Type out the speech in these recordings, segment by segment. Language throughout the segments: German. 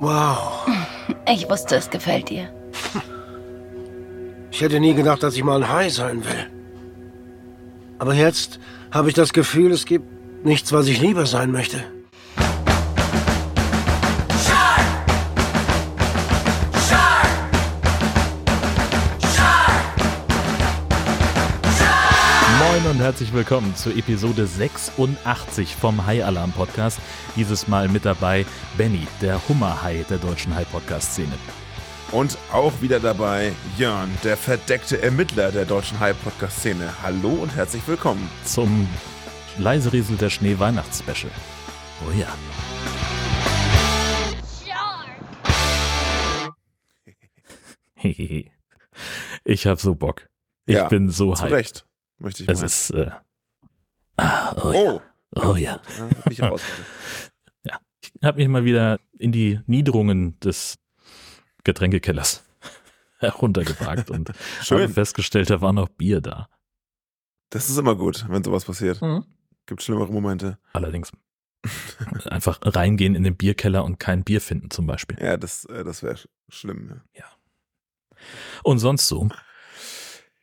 Wow. Ich wusste, es gefällt dir. Ich hätte nie gedacht, dass ich mal ein Hai sein will. Aber jetzt habe ich das Gefühl, es gibt nichts, was ich lieber sein möchte. Und herzlich willkommen zur Episode 86 vom High Alarm Podcast. Dieses Mal mit dabei Benny, der Hummerhai der deutschen High Podcast Szene. Und auch wieder dabei Jörn, der verdeckte Ermittler der deutschen High Podcast Szene. Hallo und herzlich willkommen. Zum leise Riesel der Schnee Weihnachtsspecial. Oh ja. Ich hab so Bock. Ich Ja, bin so Zu hyped. Recht, möchte ich Es meinen. ist. Äh, ah, oh, ja. Oh, Oh ja. ja, ich. Ich habe mich mal wieder in die Niederungen des Getränkekellers heruntergewagt und habe Schön. festgestellt, da war noch Bier da. Das ist immer gut, wenn sowas passiert. Mhm. Gibt schlimmere Momente. Allerdings einfach reingehen in den Bierkeller und kein Bier finden zum Beispiel. Ja, das, äh, das wäre sch schlimm. Ja. Und sonst so.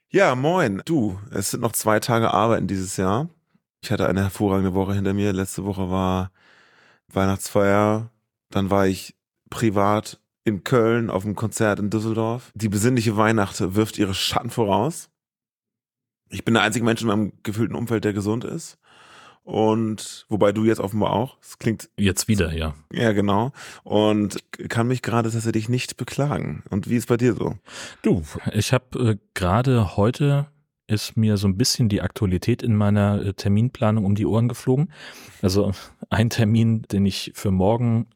Ja, moin. Du, es sind noch zwei Tage Arbeiten dieses Jahr. Ich hatte eine hervorragende Woche hinter mir. Letzte Woche war Weihnachtsfeier. Dann war ich privat in Köln auf einem Konzert in Düsseldorf. Die besinnliche Weihnacht wirft ihre Schatten voraus. Ich bin der einzige Mensch in meinem gefühlten Umfeld, der gesund ist. Und wobei du jetzt offenbar auch. Es klingt Jetzt wieder, ja. ja genau. Und kann mich gerade tatsächlich nicht beklagen. Und wie ist bei dir so? Du, ich habe äh, gerade heute ist mir so ein bisschen die Aktualität in meiner äh, Terminplanung um die Ohren geflogen. Also ein Termin, den ich für morgen,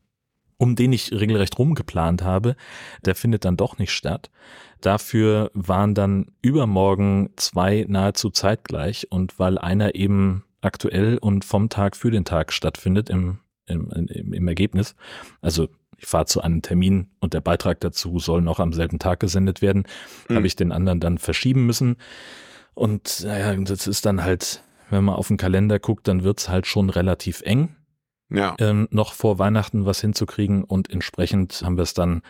um den ich regelrecht rumgeplant habe, der findet dann doch nicht statt. Dafür waren dann übermorgen zwei nahezu zeitgleich und weil einer eben aktuell und vom Tag für den Tag stattfindet im, im, im, im Ergebnis, also ich fahre zu einem Termin und der Beitrag dazu soll noch am selben Tag gesendet werden, Mhm. habe ich den anderen dann verschieben müssen. Und naja, das ist dann halt, wenn man auf den Kalender guckt, dann wird's halt schon relativ eng, Ja. ähm, noch vor Weihnachten was hinzukriegen und entsprechend haben wir es dann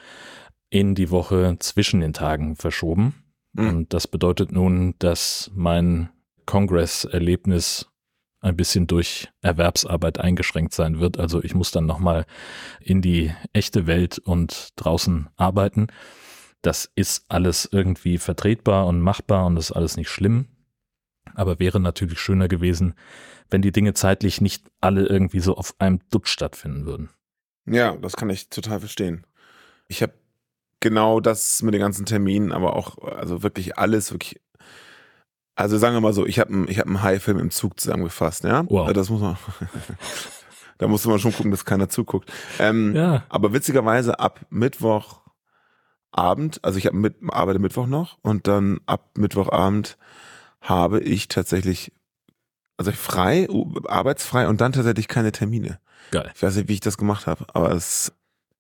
in die Woche zwischen den Tagen verschoben. Mhm. Und das bedeutet nun, dass mein Kongress-Erlebnis ein bisschen durch Erwerbsarbeit eingeschränkt sein wird. Also ich muss dann nochmal in die echte Welt und draußen arbeiten. Das ist alles irgendwie vertretbar und machbar und ist alles nicht schlimm. Aber wäre natürlich schöner gewesen, wenn die Dinge zeitlich nicht alle irgendwie so auf einem Dutsch stattfinden würden. Ja, das kann ich total verstehen. Ich habe genau das mit den ganzen Terminen, aber auch, also wirklich alles, wirklich. Also sagen wir mal so, ich habe einen hab einen High-Film im Zug zusammengefasst, ja? Wow. Das muss man. da musste man schon gucken, dass keiner zuguckt. Ähm, Ja. Aber witzigerweise ab Mittwochabend, also ich hab mit, arbeite Mittwoch noch und dann ab Mittwochabend habe ich tatsächlich, also frei, arbeitsfrei und dann tatsächlich keine Termine. Geil. Ich weiß nicht, wie ich das gemacht habe, aber es,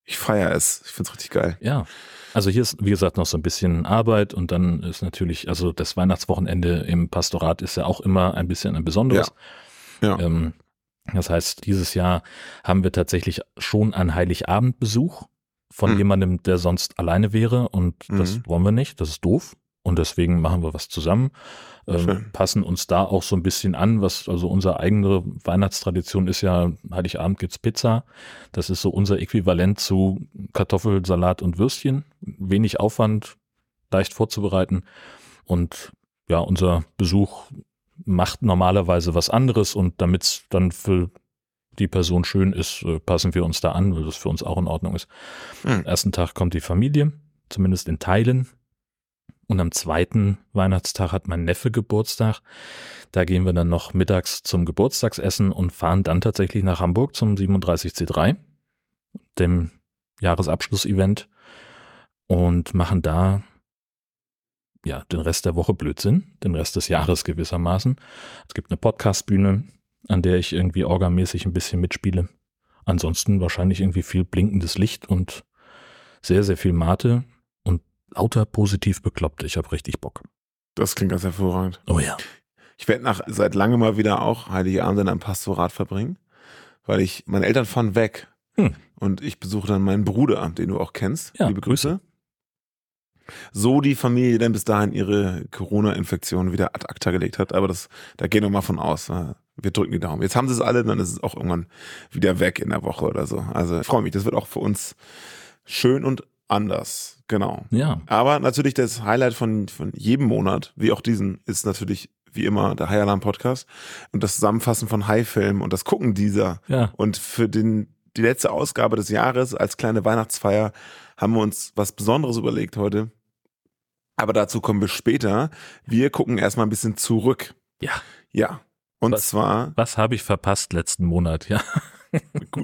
ich feiere es. Ich finde es richtig geil. Ja. Also hier ist, wie gesagt, noch so ein bisschen Arbeit und dann ist natürlich, also das Weihnachtswochenende im Pastorat ist ja auch immer ein bisschen ein besonderes. Ja. Ähm, das heißt, dieses Jahr haben wir tatsächlich schon einen Heiligabendbesuch von Mhm. jemandem, der sonst alleine wäre und das Mhm. wollen wir nicht, das ist doof. Und deswegen machen wir was zusammen, Schön. passen uns da auch so ein bisschen an, was also unsere eigene Weihnachtstradition ist ja, Heiligabend gibt's Pizza. Das ist so unser Äquivalent zu Kartoffelsalat und Würstchen. Wenig Aufwand, leicht vorzubereiten. Und ja, unser Besuch macht normalerweise was anderes und damit's dann für die Person schön ist, äh, passen wir uns da an, weil das für uns auch in Ordnung ist. Mhm. Am ersten Tag kommt die Familie, zumindest in Teilen. Und am zweiten Weihnachtstag hat mein Neffe Geburtstag. Da gehen wir dann noch mittags zum Geburtstagsessen und fahren dann tatsächlich nach Hamburg zum 37C3, dem Jahresabschlussevent und machen da ja den Rest der Woche Blödsinn, den Rest des Jahres gewissermaßen. Es gibt eine Podcastbühne, an der ich irgendwie orgamäßig ein bisschen mitspiele. Ansonsten wahrscheinlich irgendwie viel blinkendes Licht und sehr, sehr viel Mate lauter positiv bekloppt. Ich habe richtig Bock. Das klingt ganz hervorragend. Oh ja. Ich werde nach seit langem mal wieder auch Heiligabend in einem Pastorat verbringen, weil ich, meine Eltern fahren weg Hm. Und ich besuche dann meinen Bruder, den du auch kennst. Ja, Liebe Grüße. So die Familie dann bis dahin ihre Corona-Infektion wieder ad acta gelegt hat. Aber das, da gehen wir mal von aus. Wir drücken die Daumen. Jetzt haben sie es alle, dann ist es auch irgendwann wieder weg in der Woche oder so. Also ich freue mich. Das wird auch für uns schön und anders. Genau. Ja. Aber natürlich das Highlight von, von jedem Monat, wie auch diesen, ist natürlich wie immer der High Alarm Podcast und das Zusammenfassen von High-Filmen und das Gucken dieser. Ja. Und für den, die letzte Ausgabe des Jahres als kleine Weihnachtsfeier haben wir uns was Besonderes überlegt heute. Aber dazu kommen wir später. Wir gucken erstmal ein bisschen zurück. Ja. Ja. Und Was? zwar, Was habe ich verpasst letzten Monat? Ja.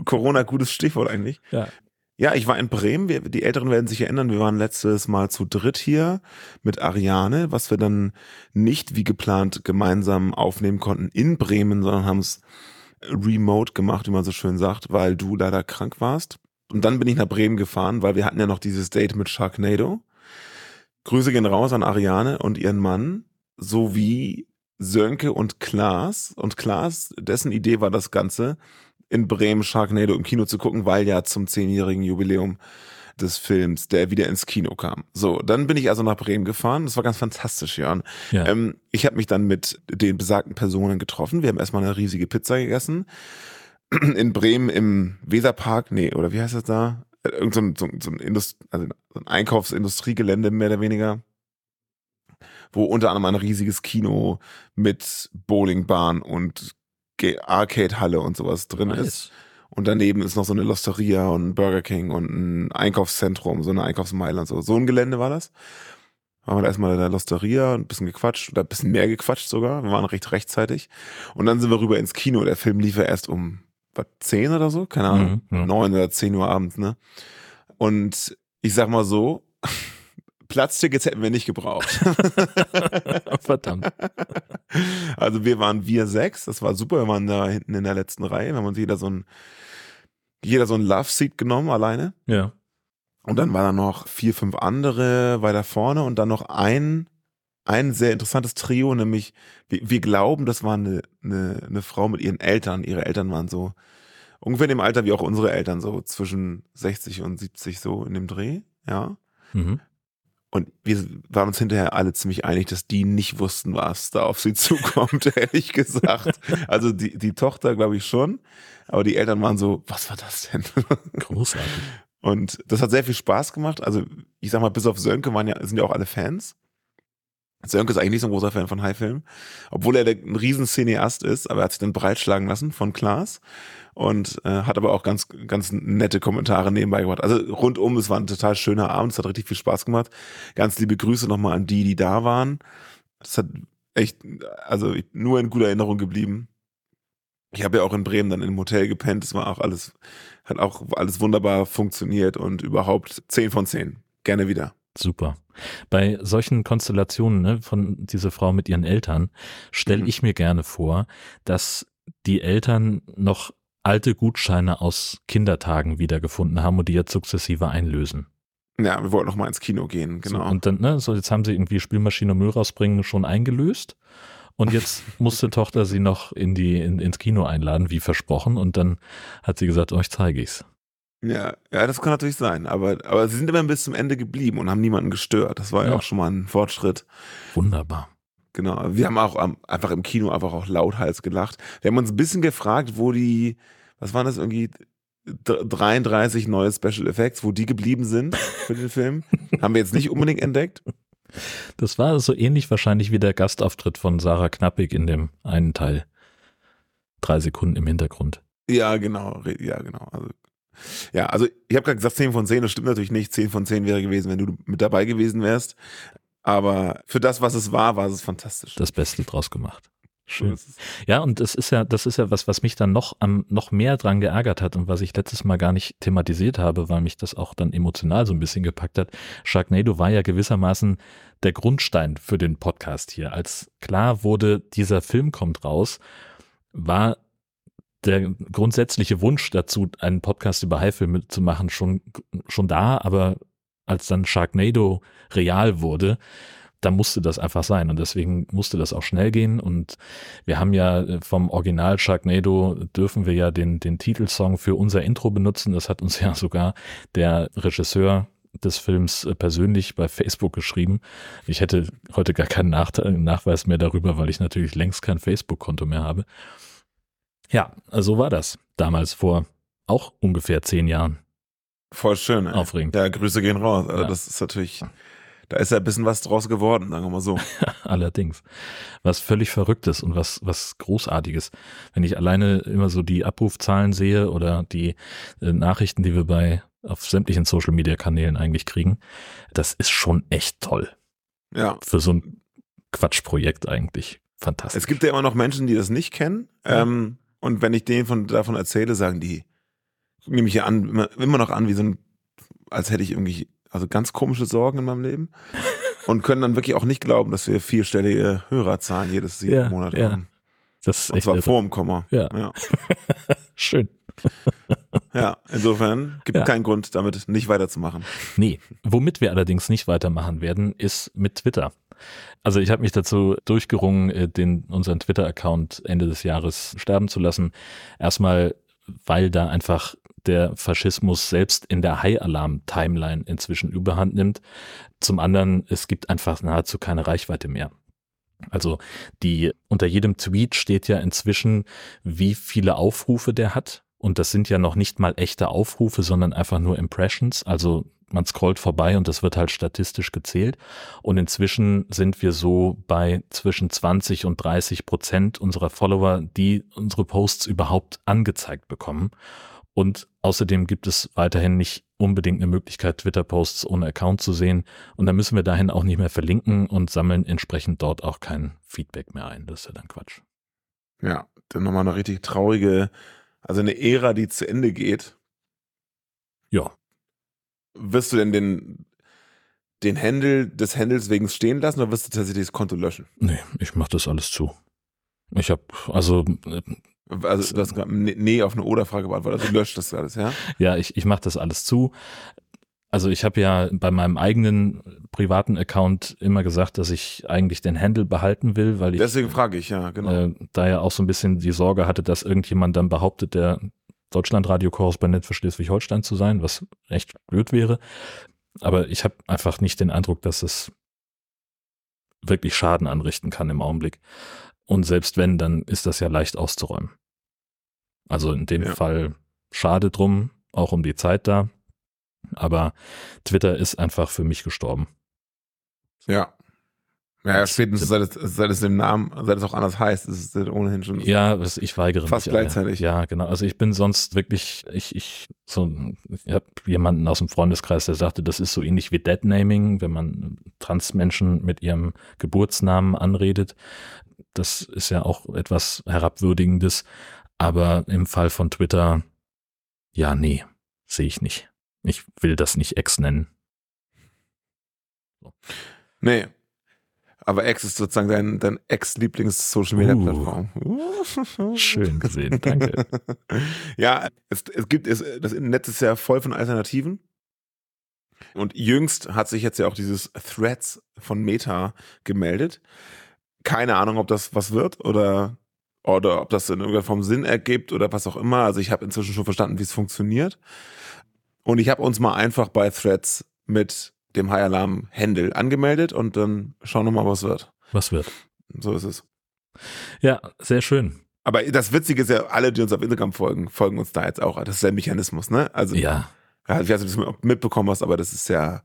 Corona, gutes Stichwort eigentlich. Ja. Ja, ich war in Bremen. Wir, die Älteren werden sich erinnern, wir waren letztes Mal zu dritt hier mit Ariane, was wir dann nicht wie geplant gemeinsam aufnehmen konnten in Bremen, sondern haben es remote gemacht, wie man so schön sagt, weil du leider krank warst. Und dann bin ich nach Bremen gefahren, weil wir hatten ja noch dieses Date mit Sharknado. Grüße gehen raus an Ariane und ihren Mann, sowie Sönke und Klaas. Und Klaas, dessen Idee war das Ganze, in Bremen Sharknado im Kino zu gucken, weil ja zum zehnjährigen Jubiläum des Films, der wieder ins Kino kam. So, dann bin ich also nach Bremen gefahren. Das war ganz fantastisch, Jörn. Ja. Ähm, ich habe mich dann mit den besagten Personen getroffen. Wir haben erstmal eine riesige Pizza gegessen. In Bremen im Weserpark, nee, oder wie heißt das da? Irgend so ein, so, so ein, Indust also so ein Einkaufsindustriegelände mehr oder weniger, wo unter anderem ein riesiges Kino mit Bowlingbahn und Arcade-Halle und sowas drin ist. Nice. Und daneben ist noch so eine Losteria und ein Burger King und ein Einkaufszentrum, so eine Einkaufsmeile und so. So ein Gelände war das. Waren wir erstmal in der Losteria und ein bisschen gequatscht oder ein bisschen mehr gequatscht sogar. Wir waren recht rechtzeitig. Und dann sind wir rüber ins Kino. Der Film lief ja erst um was, 10 oder so, keine Ahnung, Mhm, ja. neun oder 10 Uhr abends, ne? Und ich sag mal so, Platztickets hätten wir nicht gebraucht. Verdammt. Also wir waren wir sechs, das war super, wir waren da hinten in der letzten Reihe, wir haben uns jeder so ein, jeder so ein Love Seat genommen alleine. Ja. Und dann waren da noch vier, fünf andere weiter vorne und dann noch ein, ein sehr interessantes Trio, nämlich wir, wir glauben, das war eine, eine, eine Frau mit ihren Eltern. Ihre Eltern waren so ungefähr in dem Alter wie auch unsere Eltern, so zwischen 60 und 70 so in dem Dreh, ja. Mhm. Und wir waren uns hinterher alle ziemlich einig, dass die nicht wussten, was da auf sie zukommt, ehrlich gesagt. Also die, die Tochter, glaube ich, schon. Aber die Eltern waren so, was war das denn? Großartig. Und das hat sehr viel Spaß gemacht. Also ich sag mal, bis auf Sönke waren ja, sind ja auch alle Fans. Sönke ist eigentlich nicht so ein großer Fan von High-Film, obwohl er der, ein riesen Cineast ist, aber er hat sich dann breitschlagen lassen von Klaas und äh, hat aber auch ganz, ganz nette Kommentare nebenbei gebracht. Also rundum, es war ein total schöner Abend, es hat richtig viel Spaß gemacht. Ganz liebe Grüße nochmal an die, die da waren. Das hat echt, also nur in guter Erinnerung geblieben. Ich habe ja auch in Bremen dann im Hotel gepennt, es war auch alles, hat auch alles wunderbar funktioniert und überhaupt 10 von 10. Gerne wieder. Super. Bei solchen Konstellationen ne, von dieser Frau mit ihren Eltern stelle Mhm. ich mir gerne vor, dass die Eltern noch alte Gutscheine aus Kindertagen wiedergefunden haben und die jetzt sukzessive einlösen. Ja, wir wollten noch mal ins Kino gehen, genau. So, und dann, ne, so jetzt haben sie irgendwie Spülmaschine und Müll rausbringen schon eingelöst. Und jetzt musste Tochter sie noch in die, in, ins Kino einladen, wie versprochen. Und dann hat sie gesagt, euch zeige ich's. Ja, ja, das kann natürlich sein. Aber, aber sie sind immer bis zum Ende geblieben und haben niemanden gestört. Das war ja, Ja. auch schon mal ein Fortschritt. Wunderbar. Genau. Wir haben auch am, einfach im Kino einfach auch lauthals gelacht. Wir haben uns ein bisschen gefragt, wo die, was waren das irgendwie, d- 33 neue Special Effects, wo die geblieben sind für den Film. haben wir jetzt nicht unbedingt entdeckt. Das war so ähnlich wahrscheinlich wie der Gastauftritt von Sarah Knappig in dem einen Teil. Drei Sekunden im Hintergrund. Ja, genau. Ja, genau. Also, ja, also ich habe gerade gesagt 10 von 10, das stimmt natürlich nicht. 10 von 10 wäre gewesen, wenn du mit dabei gewesen wärst. Aber für das, was es war, war es fantastisch. Das Beste draus gemacht. Schön. Ja, und das ist ja, das ist ja was, was mich dann noch am, noch mehr dran geärgert hat und was ich letztes Mal gar nicht thematisiert habe, weil mich das auch dann emotional so ein bisschen gepackt hat. Sharknado war ja gewissermaßen der Grundstein für den Podcast hier. Als klar wurde, dieser Film kommt raus, war der grundsätzliche Wunsch dazu, einen Podcast über Haifilme zu machen, schon, schon da, aber als dann Sharknado real wurde, da musste das einfach sein und deswegen musste das auch schnell gehen und wir haben ja äh, vom Original Sharknado dürfen wir ja den, den Titelsong für unser Intro benutzen. Das hat uns ja sogar der Regisseur des Films äh, persönlich bei Facebook geschrieben. Ich hätte heute gar keinen Nachweis mehr darüber, weil ich natürlich längst kein Facebook-Konto mehr habe. Ja, so war das damals vor auch ungefähr zehn Jahren. Voll schön. Ey. Aufregend. Ja, Grüße gehen raus. Also Ja. das ist natürlich, da ist ja ein bisschen was draus geworden, sagen wir mal so. Allerdings. Was völlig Verrücktes und was, was Großartiges. Wenn ich alleine immer so die Abrufzahlen sehe oder die äh, Nachrichten, die wir bei auf sämtlichen Social Media Kanälen eigentlich kriegen, das ist schon echt toll. Ja. Für so ein Quatschprojekt eigentlich. Fantastisch. Es gibt ja immer noch Menschen, die das nicht kennen. Ja. Ähm, und wenn ich denen von, davon erzähle, sagen die, die mich ja an, immer, immer noch an, wie so ein, als hätte ich irgendwie, also ganz komische Sorgen in meinem Leben. Und können dann wirklich auch nicht glauben, dass wir vierstellige Hörerzahlen jedes Ja, Monat ja. haben. das ist Und echt zwar irre. vor dem Komma. Ja. Ja. schön. ja, insofern gibt Ja. keinen Grund, damit nicht weiterzumachen. Nee, womit wir allerdings nicht weitermachen werden, ist mit Twitter. Also ich habe mich dazu durchgerungen, äh, den unseren Twitter-Account Ende des Jahres sterben zu lassen. Erstmal, weil da einfach der Faschismus selbst in der High-Alarm-Timeline inzwischen überhand nimmt. Zum anderen, es gibt einfach nahezu keine Reichweite mehr. Also die unter jedem Tweet steht ja inzwischen, wie viele Aufrufe der hat. Und das sind ja noch nicht mal echte Aufrufe, sondern einfach nur Impressions. Also man scrollt vorbei und das wird halt statistisch gezählt. Und inzwischen sind wir so bei zwischen 20 und 30 Prozent unserer Follower, die unsere Posts überhaupt angezeigt bekommen. Und außerdem gibt es weiterhin nicht unbedingt eine Möglichkeit, Twitter-Posts ohne Account zu sehen. Und da müssen wir dahin auch nicht mehr verlinken und sammeln entsprechend dort auch kein Feedback mehr ein. Das ist ja dann Quatsch. Ja, dann nochmal eine richtig traurige, also eine Ära, die zu Ende geht. Ja, Wirst du denn den, den Handle des Handles wegen stehen lassen oder wirst du tatsächlich das Konto löschen? nee, ich mach das alles zu. Ich habe also äh, Also du hast gerade nee nee auf eine Oder-Frage beantwortet. Also löscht das alles, ja? Ja, ich, ich mache das alles zu. Also ich habe ja bei meinem eigenen privaten Account immer gesagt, dass ich eigentlich den Handle behalten will, weil ich Deswegen frage ich, ja, genau. äh, da ja auch so ein bisschen die Sorge hatte, dass irgendjemand dann behauptet, der Deutschlandradio-Korrespondent für Schleswig-Holstein zu sein, was echt blöd wäre. Aber ich habe einfach nicht den Eindruck, dass es wirklich Schaden anrichten kann im Augenblick. Und selbst wenn, dann ist das ja leicht auszuräumen. Also in dem Ja. Fall schade drum, auch um die Zeit da. Aber Twitter ist einfach für mich gestorben. ja. Ja, spätestens seit es, seit es dem Namen, seit es auch anders heißt, ist es ohnehin schon. Ja, was- ich weigere Fast mich. aber- gleichzeitig. Ja, genau. Also ich bin sonst wirklich, ich, ich, so, ich habe jemanden aus dem Freundeskreis, der sagte, das ist so ähnlich wie Deadnaming, wenn man Transmenschen mit ihrem Geburtsnamen anredet. Das ist ja auch etwas herabwürdigendes. Aber im Fall von Twitter, ja, nee, sehe ich nicht. Ich will das nicht Ex nennen. Nee. Aber X ist sozusagen dein, dein Ex-Lieblings-Social-Media-Plattform. Schön gesehen, danke. ja, es, es gibt, es, das Netz ist ja voll von Alternativen. Und jüngst hat sich jetzt ja auch dieses Threads von Meta gemeldet. Keine Ahnung, ob das was wird oder, oder ob das in irgendeiner Form Sinn ergibt oder was auch immer. Also ich habe inzwischen schon verstanden, wie es funktioniert. Und ich habe uns mal einfach bei Threads mit dem High Alarm Handle angemeldet und dann schauen wir mal, was wird. Was wird? So ist es. Ja, sehr schön. Aber das Witzige ist ja, alle, die uns auf Instagram folgen, folgen uns da jetzt auch. Das ist der Mechanismus, ne? Also, ja. Ja, ich weiß nicht, ob du das mitbekommen hast, aber das ist ja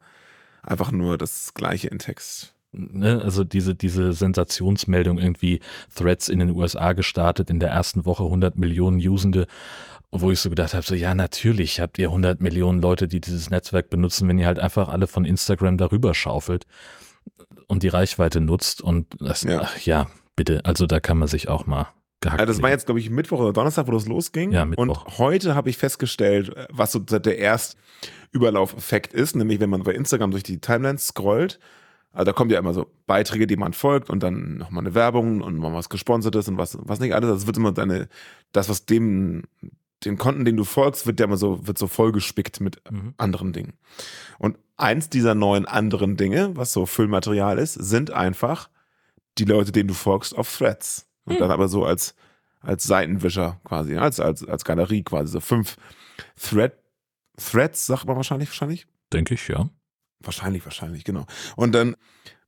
einfach nur das Gleiche in Text. ne, also diese, diese Sensationsmeldung irgendwie Threads in den USA gestartet, in der ersten Woche 100 Millionen Usende, wo ich so gedacht habe, so ja, natürlich habt ihr 100 Millionen Leute, die dieses Netzwerk benutzen, wenn ihr halt einfach alle von Instagram darüber schaufelt und die Reichweite nutzt und das, Ja. ach ja, bitte, also da kann man sich auch mal gehackt Ja, das war legen. jetzt, glaube ich, Mittwoch oder Donnerstag, wo das losging. Ja, Mittwoch. Und heute habe ich festgestellt, was so der Erstüberlaufeffekt ist, nämlich wenn man bei Instagram durch die Timelines scrollt, also da kommen ja immer so Beiträge, die man folgt und dann nochmal eine Werbung und mal was Gesponsertes und was, was nicht alles. Das wird immer deine, das, was dem den Konten, den du folgst, wird der immer so, wird so vollgespickt mit Mhm. anderen Dingen. Und eins dieser neuen anderen Dinge, was so Füllmaterial ist, sind einfach die Leute, denen du folgst, auf Threads. Und Hm. dann aber so als, als Seitenwischer quasi, als, als, als Galerie quasi. So fünf Thread, Threads, sagt man wahrscheinlich, wahrscheinlich? Denke ich, ja. Wahrscheinlich, wahrscheinlich, genau. Und dann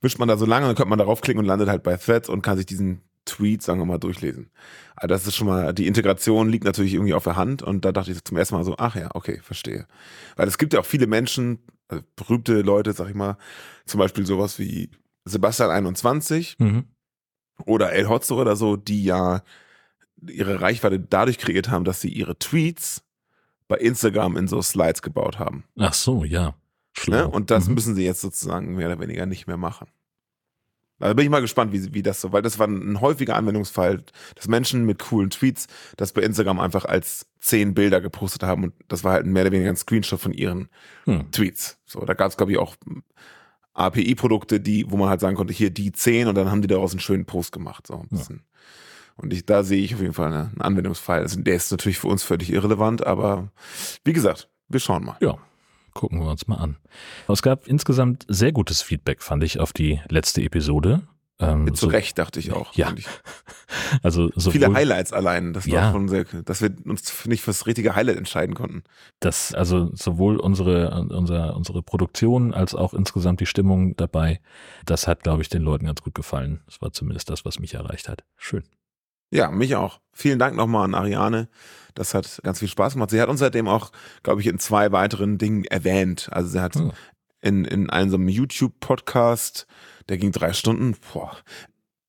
wischt man da so lange, dann könnte man darauf klicken und landet halt bei Threads und kann sich diesen Tweet, sagen wir mal, durchlesen. Also das ist schon mal, die Integration liegt natürlich irgendwie auf der Hand und da dachte ich zum ersten Mal so, ach ja, okay, verstehe. Weil es gibt ja auch viele Menschen, also berühmte Leute, sag ich mal, zum Beispiel sowas wie Sebastian 21 Mhm. oder El Hotzo oder so, die ja ihre Reichweite dadurch kreiert haben, dass sie ihre Tweets bei Instagram in so Slides gebaut haben. Ach so, ja. Ne? Und das Mhm. müssen sie jetzt sozusagen mehr oder weniger nicht mehr machen. Da bin ich mal gespannt, wie, wie das so, weil das war ein häufiger Anwendungsfall, dass Menschen mit coolen Tweets das bei Instagram einfach als zehn Bilder gepostet haben und das war halt mehr oder weniger ein Screenshot von ihren Hm. Tweets. So, da gab es, glaube ich, auch API-Produkte, die, wo man halt sagen konnte, hier die zehn und dann haben die daraus einen schönen Post gemacht. So ein Ja. bisschen. Und ich, da sehe ich auf jeden Fall eine, einen Anwendungsfall. Also der ist natürlich für uns völlig irrelevant, aber wie gesagt, wir schauen mal. Ja, gucken wir uns mal an. Es gab insgesamt sehr gutes Feedback, fand ich, auf die letzte Episode. Ähm, Zu so- Recht, dachte ich auch. Ja. eigentlich. Also sowohl, Viele Highlights allein. Das Ja. war schon sehr, dass wir uns nicht fürs richtige Highlight entscheiden konnten. das, also sowohl unsere, unser, unsere Produktion als auch insgesamt die Stimmung dabei, das hat, glaube ich, den Leuten ganz gut gefallen. Das war zumindest das, was mich erreicht hat. Schön. Ja, mich auch. Vielen Dank nochmal an Ariane. Das hat ganz viel Spaß gemacht. Sie hat uns seitdem auch, glaube ich, in zwei weiteren Dingen erwähnt. Also sie hat Hm. in, in einem so YouTube-Podcast, der ging drei Stunden, boah,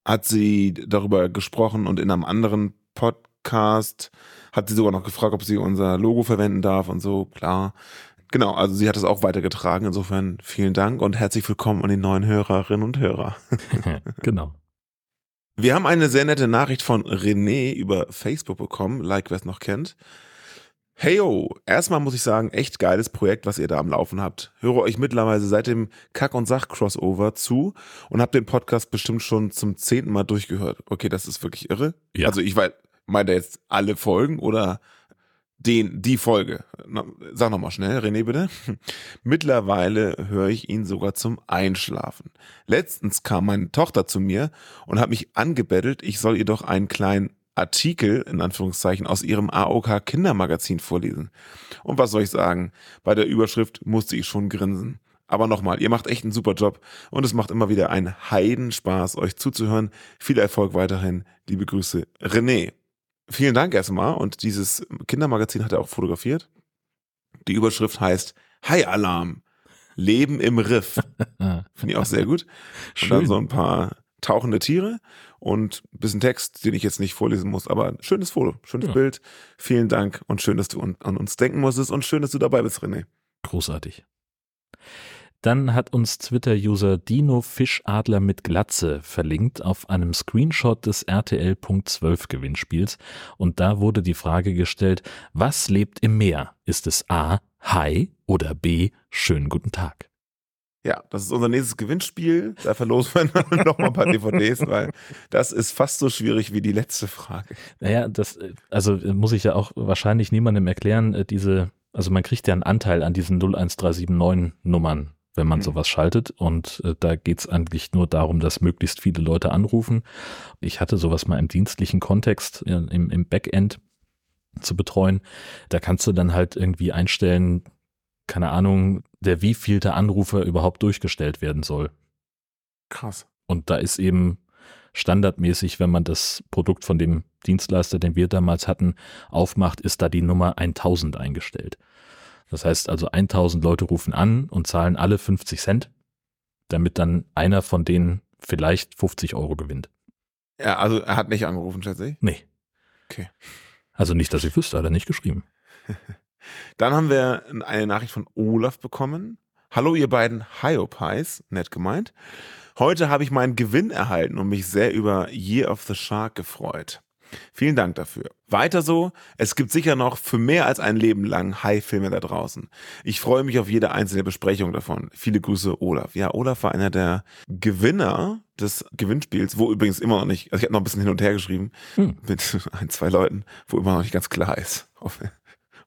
hat sie darüber gesprochen und in einem anderen Podcast hat sie sogar noch gefragt, ob sie unser Logo verwenden darf und so, klar. Genau, also sie hat es auch weitergetragen. Insofern vielen Dank und herzlich willkommen an die neuen Hörerinnen und Hörer. genau. Wir haben eine sehr nette Nachricht von René über Facebook bekommen, like wer es noch kennt. Heyo, erstmal muss ich sagen, echt geiles Projekt, was ihr da am Laufen habt. Höre euch mittlerweile seit dem Kack- und Sach-Crossover zu und habe den Podcast bestimmt schon zum zehnten Mal durchgehört. Okay, das ist wirklich irre. Ja. Also ich weiß, meint er jetzt alle Folgen oder den, die Folge? Na, sag nochmal schnell, René, bitte. Mittlerweile höre ich ihn sogar zum Einschlafen. Letztens kam meine Tochter zu mir und hat mich angebettelt, ich soll ihr doch einen kleinen Artikel, in Anführungszeichen, aus ihrem AOK Kindermagazin vorlesen. Und was soll ich sagen? Bei der Überschrift musste ich schon grinsen. Aber nochmal, ihr macht echt einen super Job und es macht immer wieder einen Heidenspaß, euch zuzuhören. Viel Erfolg weiterhin. Liebe Grüße, René. Vielen Dank erstmal. Und dieses Kindermagazin hat er auch fotografiert. Die Überschrift heißt High Alarm. Leben im Riff. Finde ich auch sehr gut. Und Schön. dann so ein paar tauchende Tiere und ein bisschen Text, den ich jetzt nicht vorlesen muss, aber ein schönes Foto, schönes Ja. Bild. Vielen Dank und schön, dass du an, an uns denken musstest und schön, dass du dabei bist, René. Großartig. Dann hat uns Twitter-User Dino Fischadler mit Glatze verlinkt auf einem Screenshot des RTL.12 Gewinnspiels und da wurde die Frage gestellt, was lebt im Meer? Ist es A, Hai oder B, schönen guten Tag? Ja, das ist unser nächstes Gewinnspiel. Da verlosen wir noch mal ein paar DVDs, weil das ist fast so schwierig wie die letzte Frage. Naja, das, also äh, muss ich ja auch wahrscheinlich niemandem erklären, äh, diese, also man kriegt ja einen Anteil an diesen 01379 Nummern, wenn man Mhm. sowas schaltet und äh, da geht's eigentlich nur darum, dass möglichst viele Leute anrufen. Ich hatte sowas mal im dienstlichen Kontext äh, im, im Backend zu betreuen. Da kannst du dann halt irgendwie einstellen, keine Ahnung, der wievielte Anrufer überhaupt durchgestellt werden soll. Krass. Und da ist eben standardmäßig, wenn man das Produkt von dem Dienstleister, den wir damals hatten, aufmacht, ist da die Nummer 1000 eingestellt. Das heißt also 1000 Leute rufen an und zahlen alle 50 Cent, damit dann einer von denen vielleicht 50 Euro gewinnt. Ja, also er hat nicht angerufen, schätze ich. Nee. Okay. Also nicht, dass ich wüsste, hat er nicht geschrieben. Dann haben wir eine Nachricht von Olaf bekommen. Hallo ihr beiden Hyopies, nett gemeint. Heute habe ich meinen Gewinn erhalten und mich sehr über Year of the Shark gefreut. Vielen Dank dafür. Weiter so, es gibt sicher noch für mehr als ein Leben lang High-Filme da draußen. Ich freue mich auf jede einzelne Besprechung davon. Viele Grüße, Olaf. Ja, Olaf war einer der Gewinner des Gewinnspiels, wo übrigens immer noch nicht, also ich habe noch ein bisschen hin und her geschrieben Hm. mit ein, zwei Leuten, wo immer noch nicht ganz klar ist,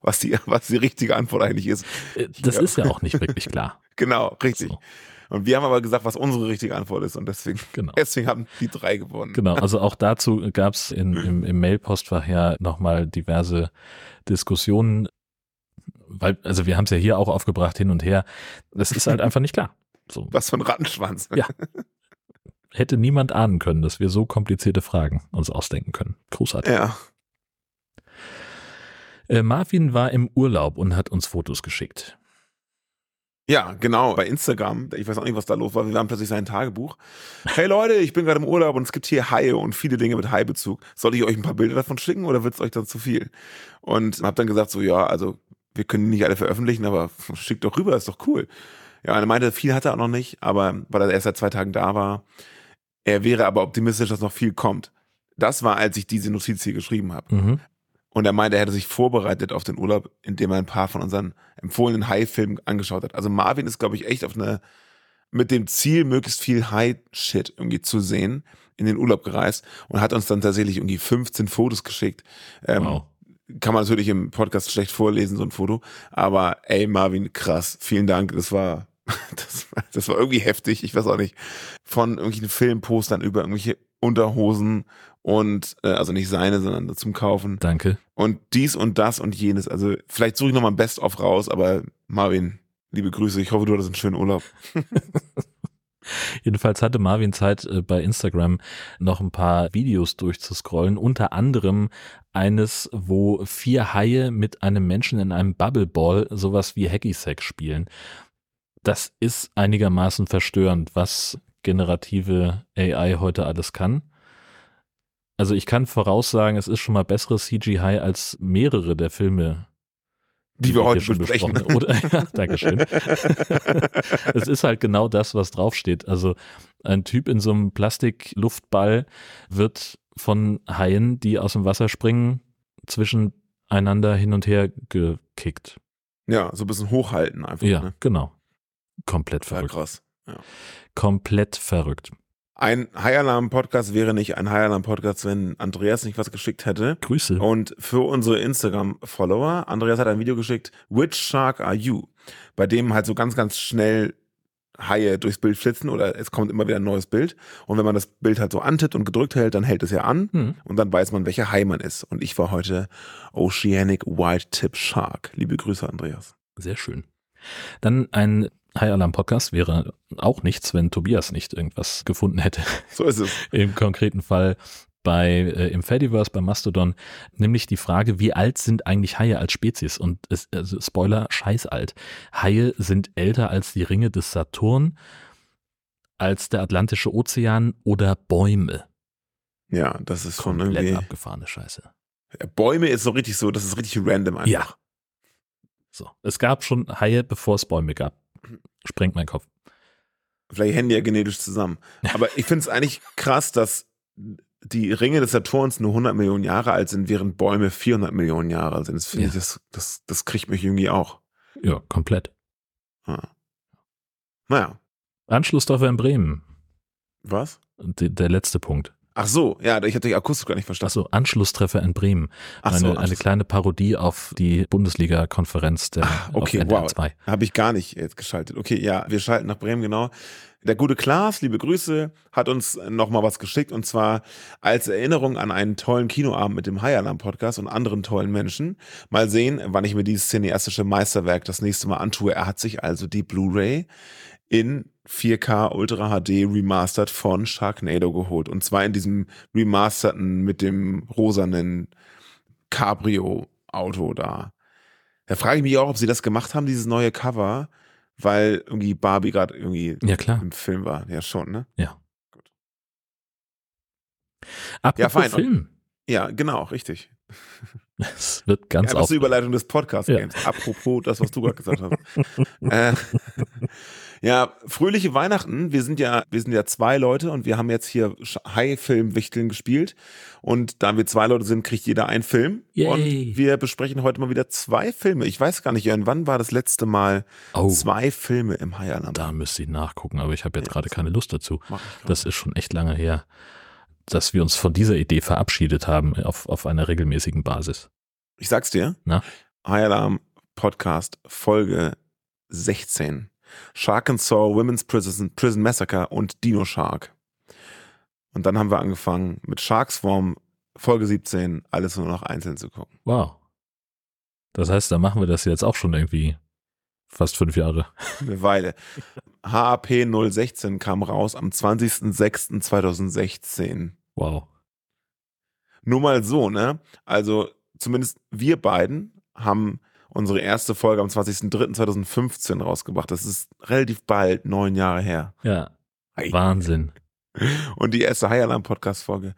was die, was die richtige Antwort eigentlich ist. Äh, Das Ja. ist ja auch nicht wirklich klar. Genau, richtig. So, Und wir haben aber gesagt, was unsere richtige Antwort ist und deswegen, genau. deswegen haben die drei gewonnen. Genau, also auch dazu gab es im, im Mail-Postfach ja nochmal diverse Diskussionen, weil, also wir haben es ja hier auch aufgebracht hin und her. Das ist halt einfach nicht klar. So, Was für ein Rattenschwanz. Ja. hätte niemand ahnen können, dass wir so komplizierte Fragen uns ausdenken können. Großartig. Ja. Äh, Marvin war im Urlaub und hat uns Fotos geschickt. Ja, genau, bei Instagram. Ich weiß auch nicht, was da los war. Wir haben plötzlich sein Tagebuch. Hey Leute, ich bin gerade im Urlaub und es gibt hier Haie und viele Dinge mit Haibezug. Soll ich euch ein paar Bilder davon schicken oder wird es euch dann zu viel? Und hab dann gesagt so, ja, also wir können die nicht alle veröffentlichen, aber schickt doch rüber, ist doch cool. Ja, und er meinte, viel hat er auch noch nicht, aber weil er erst seit zwei Tagen da war. Er wäre aber optimistisch, dass noch viel kommt. Das war, als ich diese Notiz hier geschrieben habe. Mhm. Und er meinte, er hätte sich vorbereitet auf den Urlaub, indem er ein paar von unseren empfohlenen High-Filmen angeschaut hat. Also Marvin ist, glaube ich, echt auf eine, mit dem Ziel, möglichst viel High-Shit irgendwie zu sehen, in den Urlaub gereist und hat uns dann tatsächlich irgendwie 15 Fotos geschickt. Ähm, Wow. Kann man natürlich im Podcast schlecht vorlesen, so ein Foto. Aber ey, Marvin, krass. Vielen Dank. Das war, das, das war irgendwie heftig. Ich weiß auch nicht. Von irgendwelchen Filmpostern über irgendwelche Unterhosen und, äh, also nicht seine, sondern zum Kaufen. Danke. Und dies und das und jenes. Also vielleicht suche ich nochmal ein Best-of raus, aber Marvin, liebe Grüße. Ich hoffe, du hattest einen schönen Urlaub. Jedenfalls hatte Marvin Zeit, äh, bei Instagram noch ein paar Videos durchzuscrollen, unter anderem eines, wo vier Haie mit einem Menschen in einem Bubbleball sowas wie Hacky Sack spielen. Das ist einigermaßen verstörend, was generative AI heute alles kann. Also ich kann voraussagen, es ist schon mal besseres CGI als mehrere der Filme, Die wir heute schon besprechen. besprochen- Oder, ja, Dankeschön. es ist halt genau das, was draufsteht. Also ein Typ in so einem Plastikluftball wird von Haien, die aus dem Wasser springen, zwischeneinander hin und her gekickt. Ja, so ein bisschen hochhalten einfach. Ja, Ne? genau. Komplett verrückt. krass. Komplett verrückt. Ein High-Alarm-Podcast wäre nicht ein High-Alarm-Podcast, wenn Andreas nicht was geschickt hätte. Grüße. Und für unsere Instagram-Follower, Andreas hat ein Video geschickt, Which Shark are you? Bei dem halt so ganz, ganz schnell Haie durchs Bild flitzen oder es kommt immer wieder ein neues Bild. Und wenn man das Bild halt so antippt und gedrückt hält, dann hält es ja an Hm. und dann weiß man, welcher Hai man ist. Und ich war heute Oceanic White Tip Shark. Liebe Grüße, Andreas. Sehr schön. Dann ein High Alarm Podcast wäre auch nichts, wenn Tobias nicht irgendwas gefunden hätte. So ist es. Im konkreten Fall bei äh, im Fediverse bei Mastodon, nämlich die Frage, wie alt sind eigentlich Haie als Spezies? Und es, also Spoiler, scheiß alt. Haie sind älter als die Ringe des Saturn, als der Atlantische Ozean oder Bäume. Ja, das ist schon Komplett irgendwie. abgefahrene Scheiße. Bäume ist so richtig so, das ist richtig random einfach. Ja. So, es gab schon Haie, bevor es Bäume gab. Sprengt mein Kopf. Vielleicht hängen die ja genetisch zusammen. Aber ich finde es eigentlich krass, dass die Ringe des Saturns nur 100 Millionen Jahre alt sind, während Bäume 400 Millionen Jahre alt sind. Das finde Ja. ich, das, das, das kriegt mich irgendwie auch. Ja, komplett. Ja. Naja, Anschlusstreffer in Bremen. was? D der letzte Punkt. Ach so, ja, ich hatte die akustisch gar nicht verstanden. Achso, Anschlusstreffer in Bremen. Ach eine, so, eine kleine Parodie auf die Bundesliga-Konferenz der Ah, okay, auf NDR wow. 2. Habe ich gar nicht jetzt geschaltet. Okay, ja, wir schalten nach Bremen, genau. Der gute Klaas, liebe Grüße, hat uns nochmal was geschickt und zwar als Erinnerung an einen tollen Kinoabend mit dem High Alarm Podcast und anderen tollen Menschen. Mal sehen, wann ich mir dieses cineastische Meisterwerk das nächste Mal antue. Er hat sich also die Blu-ray in 4K Ultra HD Remastered von Sharknado geholt und zwar in diesem remasterten mit dem rosanen Cabrio-Auto da. Da frage ich mich auch, ob sie das gemacht haben, dieses neue Cover, weil irgendwie Barbie gerade irgendwie Ja, im Film war. Ja, schon, ne? Apropos fein. Film. Ja, genau, richtig. Es wird ganz ja, das ist die Überleitung des Podcast-Games. Apropos das, was du gerade gesagt hast. äh, Ja, fröhliche Weihnachten. Wir sind ja, wir sind ja zwei Leute und wir haben jetzt hier High-Film-Wichteln gespielt. Und da wir zwei Leute sind, kriegt jeder einen Film. Yay. Und wir besprechen heute mal wieder zwei Filme. Ich weiß gar nicht, Jörn, wann war das letzte Mal Oh. zwei Filme im High Alarm? Da müsste ich nachgucken, aber ich habe jetzt Ja, gerade keine Lust dazu. Das ist schon echt lange her, dass wir uns von dieser Idee verabschiedet haben auf, auf einer regelmäßigen Basis. Ich sag's dir. Na? High Alarm Podcast Folge 16. Shark and Saw, Women's Prison, Prison Massacre und Dino Shark. Und dann haben wir angefangen mit Shark Swarm, Folge 17, alles nur noch einzeln zu gucken. Wow. Das heißt, da machen wir das jetzt auch schon irgendwie fast fünf Jahre. Eine Weile. HAP 016 kam raus am 20.06.2016. Wow. Nur mal so, ne? Also zumindest wir beiden haben unsere erste Folge am 20.03.2015 rausgebracht. Das ist relativ bald, neun Jahre her. Ja, Ei. Wahnsinn. Und die erste High Alarm Podcast Folge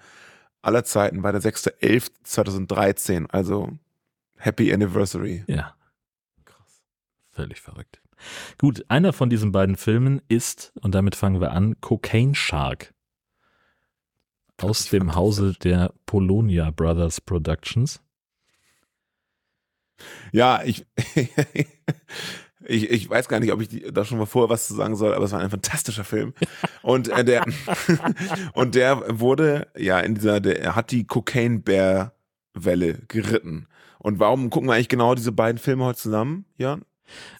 aller Zeiten war der 6.11.2013. Also Happy Anniversary. Ja, Krass. völlig verrückt. Gut, einer von diesen beiden Filmen ist, und damit fangen wir an, Cocaine Shark. Aus dem Hause der Polonia Brothers Productions. Ja, ich, ich, ich weiß gar nicht, ob ich die, da schon mal vorher was zu sagen soll, aber es war ein fantastischer Film. Und äh, der, und der wurde, ja, in dieser, der er hat die Cocaine Bear Welle geritten. Und warum gucken wir eigentlich genau diese beiden Filme heute zusammen, Jörn?